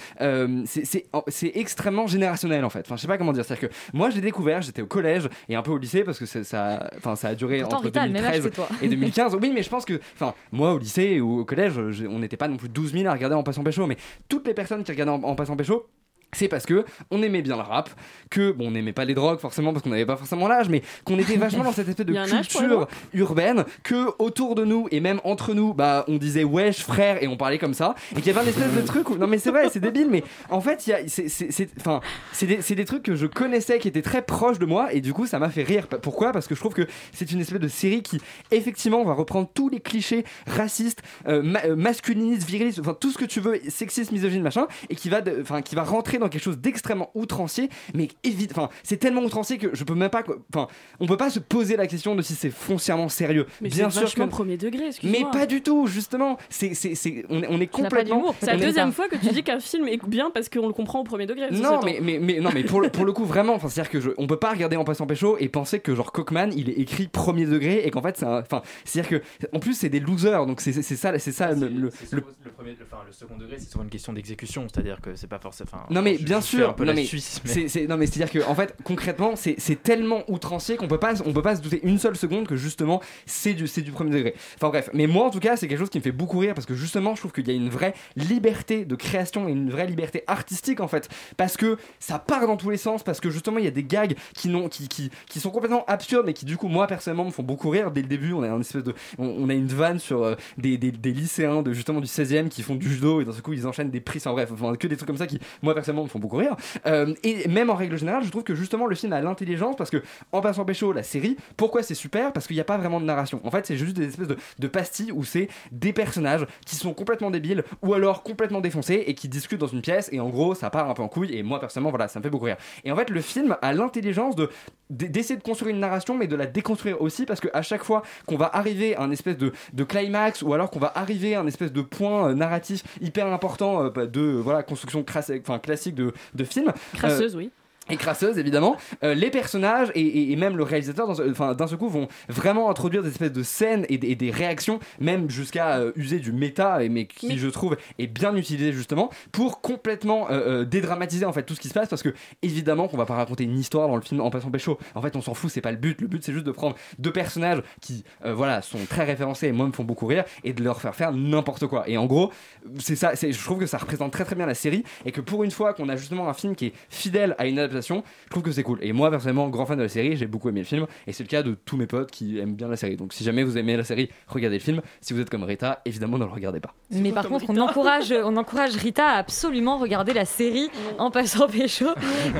c'est- extrêmement générationnel en fait. Enfin, je sais pas comment dire. C'est-à-dire que moi, j'ai découvert, j'étais au collège et un peu au lycée parce que ça, enfin, ça a duré Pourtant, entre Rita a le même âge 2013 que toi. et 2015. Oui, mais je pense que, enfin, moi au lycée ou au collège, je- on n'était pas non plus 12 000 à regarder en passant pécho, mais toutes les personnes qui regardaient en, en passant pécho. C'est parce que on aimait bien le rap, que bon, on n'aimait pas les drogues forcément parce qu'on n'avait pas forcément l'âge, mais qu'on était vachement dans cette espèce de culture urbaine, que autour de nous et même entre nous, bah on disait wesh frère et on parlait comme ça, et qu'il y avait un espèce de truc où non mais c'est vrai, c'est débile, mais en fait il y a, c'est, enfin, c'est des, des trucs que je connaissais qui étaient très proches de moi et du coup ça m'a fait rire. Pourquoi? Parce que je trouve que c'est une espèce de série qui effectivement va reprendre tous les clichés racistes, euh, ma- euh, masculinistes, virilistes, enfin tout ce que tu veux, sexistes, misogynes, machin, et qui va, enfin qui va rentrer dans quelque chose d'extrêmement outrancier, mais évite, enfin c'est tellement outrancier que je peux même pas, enfin on peut pas se poser la question de si c'est foncièrement sérieux. Mais Bien c'est sûr que premier degré, mais pas du tout, justement. C'est, c'est, c'est, on, est- on complètement. C'est la deuxième fois que tu dis qu'un film est bien parce qu'on le comprend au premier degré. Non mais, mais, mais, non, mais pour, le, pour le coup, vraiment, enfin, c'est-à-dire que je, on peut pas regarder en passant pécho et penser que genre Cockman il est écrit premier degré et qu'en fait c'est un. Enfin, c'est-à-dire que, en plus, c'est des losers donc c'est, ça, c'est ça le. le- C'est le- sur- le, premier, le, enfin, le second degré, c'est sur une question d'exécution, c'est-à-dire que c'est pas forcément. enfin, Non mais je- bien je sûr, non mais Suisse, mais- c'est, non mais c'est-à-dire que en fait concrètement c'est, tellement outrancier qu'on peut pas on peut pas se douter une seule seconde que justement c'est du c'est du premier degré. Enfin bref, mais moi en tout cas c'est quelque chose qui me fait beaucoup rire parce que justement je trouve qu'il y a une vraie liberté de création et une vraie liberté artistique en fait. Parce que ça part dans tous les sens parce que justement il y a des gags qui n'ont qui, qui, qui sont complètement absurdes mais qui du coup moi personnellement me font beaucoup rire. Dès le début on a une espèce de on, on a une vanne sur euh, des, des, des lycéens de justement du 16e qui font du judo et dans ce coup ils enchaînent des prix en bref. Enfin que des trucs comme ça qui moi personnellement me font beaucoup rire. Euh, et même en règle générale je trouve que justement le film a l'intelligence parce que en passant pécho la série pourquoi c'est super? Parce qu'il n'y a pas vraiment de narration. En fait c'est juste des espèces de, pastilles où c'est des personnages qui sont complètement débiles ou alors complètement défoncés et qui discutent dans une pièce et en gros ça part un peu en couille et moi personnellement voilà ça me fait beaucoup rire. Et en fait le film a l'intelligence de d'essayer de construire une narration mais de la déconstruire aussi parce que à chaque fois qu'on va arriver à un espèce de, de climax ou alors qu'on va arriver à un espèce de point euh, narratif hyper important euh, de voilà construction classique de, de film Crasseuse, euh, oui. Et crasseuse évidemment euh, les personnages et, et- et même le réalisateur dans ce- enfin, d'un seul coup vont vraiment introduire des espèces de scènes et, des- et des réactions même jusqu'à euh, user du méta et- mais qui je trouve est bien utilisé justement pour complètement euh, dédramatiser en fait tout ce qui se passe parce que évidemment qu'on va pas raconter une histoire dans le film en passant pécho en fait on s'en fout c'est pas le but. Le but c'est juste de prendre deux personnages qui voilà sont très référencés et moi me font beaucoup rire et de leur faire faire n'importe quoi. Et en gros c'est ça c'est je trouve que ça représente très très bien la série et que pour une fois qu'on a justement un film qui est fidèle à une adaptation je trouve que c'est cool et moi personnellement grand fan de la série j'ai beaucoup aimé le film et c'est le cas de tous mes potes qui aiment bien la série donc si jamais vous aimez la série regardez le film si vous êtes comme Rita évidemment ne le regardez pas Mais par contre, on encourage, on encourage Rita à absolument regarder la série en passant pécho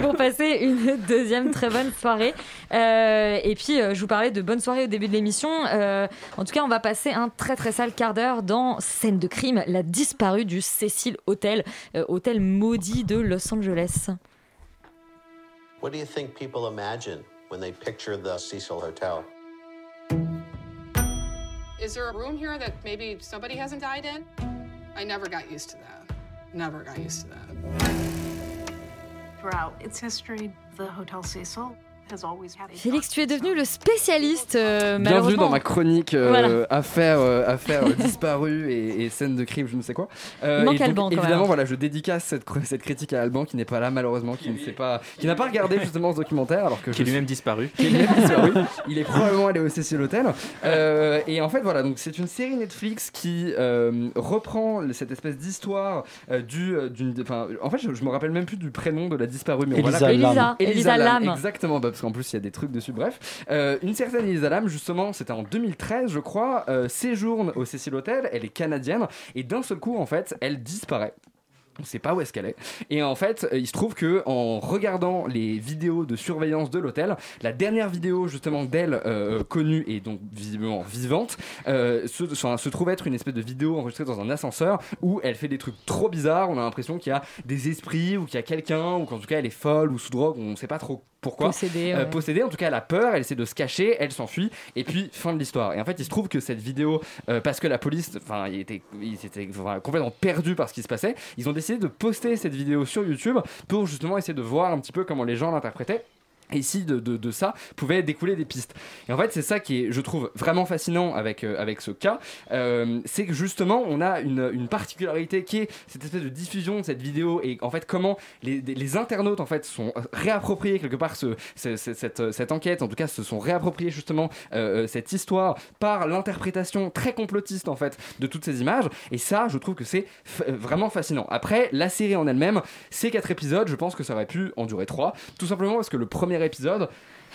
pour passer une deuxième très bonne soirée. Euh, et puis, euh, je vous parlais de bonne soirée au début de l'émission. Euh, en tout cas, on va passer un très très sale quart d'heure dans Scène de crime, la disparue du Cecil Hotel, euh, hôtel maudit de Los Angeles. What do you think people imagine when they picture the Cecil Hotel? Is there a room here that maybe somebody hasn't died in? I never got used to that. Never got used to that. Throughout its history, the Hotel Cecil Félix, tu es devenu le spécialiste, euh, Bienvenue dans ma chronique euh, Voilà. affaires, euh, affaires euh, disparues et, et scènes de crime, je ne sais quoi. Euh, Il manque et donc, Alban, quand évidemment, même. voilà, je dédicace cette, cr- cette critique à Alban qui n'est pas là malheureusement, qui ne sait pas, qui n'a pas regardé justement ce documentaire, alors que Qui est lui-même suis- disparu. qui est lui-même disparu. Il est probablement allé au Cecil Hotel. Euh, et en fait, voilà, donc c'est une série Netflix qui euh, reprend cette espèce d'histoire euh, du, d'une, enfin, en fait, je, je me rappelle même plus du prénom de la disparue, mais on va Elisa. Elisa, Elisa Lam. Exactement, bah, parce qu'en plus il y a des trucs dessus. Bref, Euh, une certaine Elisa Lam, justement, c'était en 2013, je crois, euh, séjourne au Cecil Hotel. Elle est canadienne et d'un seul coup, en fait, elle disparaît. On sait pas où est-ce qu'elle est. Et en fait, euh, il se trouve que en regardant les vidéos de surveillance de l'hôtel, la dernière vidéo justement d'elle connue et donc visiblement vivante, euh, se, se trouve être une espèce de vidéo enregistrée dans un ascenseur où elle fait des trucs trop bizarres. On a l'impression qu'il y a des esprits ou qu'il y a quelqu'un ou qu'en tout cas elle est folle ou sous drogue. On sait pas trop pourquoi. Possédée, Euh, ouais. possédée, en tout cas elle a peur, elle essaie de se cacher, elle s'enfuit et puis fin de l'histoire. Et en fait, il se trouve que cette vidéo, euh, parce que la police, enfin, ils étaient, ils étaient enfin, complètement perdus par ce qui se passait, ils ont décidé de poster cette vidéo sur YouTube pour justement essayer de voir un petit peu comment les gens l'interprétaient. Ici, de, ça, pouvaient découler des pistes. Et en fait, c'est ça qui est, je trouve, vraiment fascinant avec, euh, avec ce cas. Euh, c'est que justement, on a une, une particularité qui est cette espèce de diffusion de cette vidéo et en fait, comment les, internautes, en fait, sont réappropriés quelque part ce, ce- ce- cette, cette enquête, en tout cas, se sont réappropriés justement euh, euh, cette histoire par l'interprétation très complotiste, en fait, de toutes ces images. Et ça, je trouve que c'est euh, vraiment fascinant. Après, la série en elle-même, ces quatre épisodes, je pense que ça aurait pu en durer trois, tout simplement parce que le premier épisode,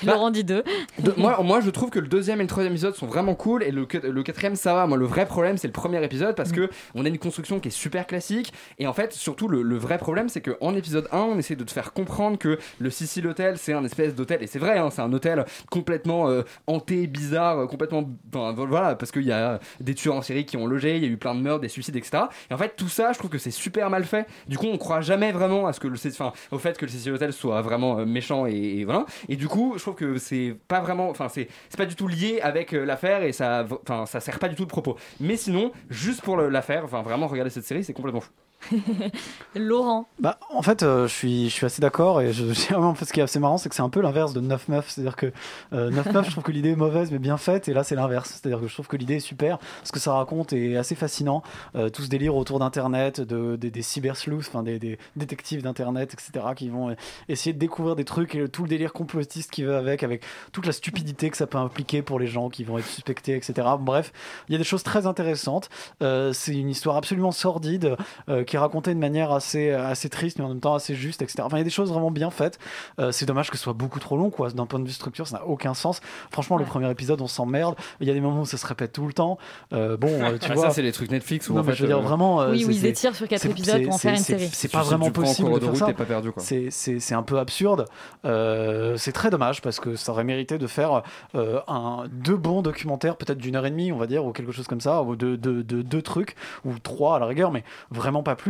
Laurent dit deux. de- moi, moi, je trouve que le deuxième et le troisième épisode sont vraiment cool et le, quatrième, ça va. Moi, le vrai problème, c'est le premier épisode parce que on a une construction qui est super classique et en fait, surtout, le, le vrai problème, c'est qu'en épisode 1, on essaie de te faire comprendre que le Sicile Hotel, c'est un espèce d'hôtel et c'est vrai, hein, c'est un hôtel complètement euh, hanté, bizarre, euh, complètement. voilà, parce qu'il y a des tueurs en série qui ont logé, il y a eu plein de meurtres, des suicides, etc. Et en fait, tout ça, je trouve que c'est super mal fait. Du coup, on croit jamais vraiment à ce que le, enfin, au fait que le Cecil Hotel soit vraiment euh, méchant et, et voilà. Et du coup, je trouve que c'est pas vraiment, enfin, c'est pas du tout lié avec euh, l'affaire et ça, enfin, ça sert pas du tout de propos. Mais sinon, juste pour l'affaire, enfin, vraiment regarder cette série, c'est complètement fou. Laurent. Bah, en fait, euh, je, suis, assez d'accord et je, en ce qui est assez marrant, c'est que c'est un peu l'inverse de 9 meufs. C'est-à-dire que euh, 9 meufs, je trouve que l'idée est mauvaise mais bien faite et là, c'est l'inverse. C'est-à-dire que je trouve que l'idée est super. Ce que ça raconte est assez fascinant. Euh, tout ce délire autour d'Internet, de, des, des cyber-sleuths, enfin des, des détectives d'Internet, etc., qui vont essayer de découvrir des trucs et tout le délire complotiste qui va avec, avec toute la stupidité que ça peut impliquer pour les gens qui vont être suspectés, etc. Bref, il y a des choses très intéressantes. Euh, c'est une histoire absolument sordide euh, qui est racontée de manière assez, assez triste, mais en même temps assez juste, etc. Enfin, il y a des choses vraiment bien faites. Euh, c'est dommage que ce soit beaucoup trop long, quoi. D'un point de vue structure, ça n'a aucun sens. Franchement, le premier épisode, on s'emmerde. Il y a des moments où ça se répète tout le temps. Euh, bon, euh, tu Ah, vois. ça, c'est les trucs Netflix où, Non, en fait, je veux dire euh, vraiment. euh, Oui, où ils étirent sur quatre c'est- épisodes pour en c'est- faire une série. C'est pas vraiment possible de faire ça. pas perdu, quoi. C'est- C'est c'est un peu absurde. Euh, c'est très dommage parce que ça aurait mérité de faire euh, un, deux bons documentaires, peut-être d'une heure et demie, on va dire, ou quelque chose comme ça, ou de, de- de- deux trucs, ou trois à la rigueur, mais vraiment pas plus.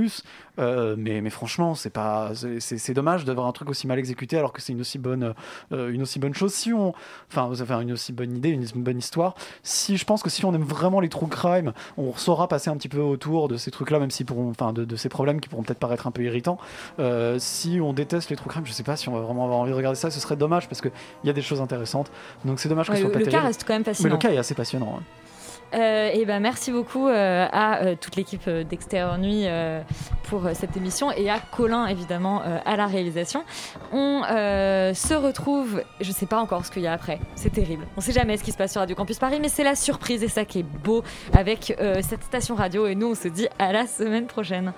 Euh, mais, mais franchement, c'est pas, c'est- dommage d'avoir un truc aussi mal exécuté alors que c'est une aussi bonne, euh, une aussi bonne chose. Si on, enfin, une aussi bonne idée, une, une bonne histoire. Si je pense que si on aime vraiment les true crime, on saura passer un petit peu autour de ces trucs-là, même si pourront, enfin, de, de ces problèmes qui pourront peut-être paraître un peu irritants. Euh, si on déteste les true crime, je sais pas si on va vraiment avoir envie de regarder ça. Ce serait dommage parce que il y a des choses intéressantes. Donc c'est dommage que Ouais, ce soit le- pas le cas reste quand même Mais fascinant. le cas est assez passionnant. hein. Euh, et ben merci beaucoup euh, à euh, toute l'équipe d'Extérieur Nuit pour cette émission et à Colin évidemment à la réalisation. On se retrouve, je sais pas encore ce qu'il y a après, c'est terrible. On sait jamais ce qui se passe sur Radio Campus Paris, mais c'est la surprise et ça qui est beau avec cette station radio. Et nous on se dit à la semaine prochaine.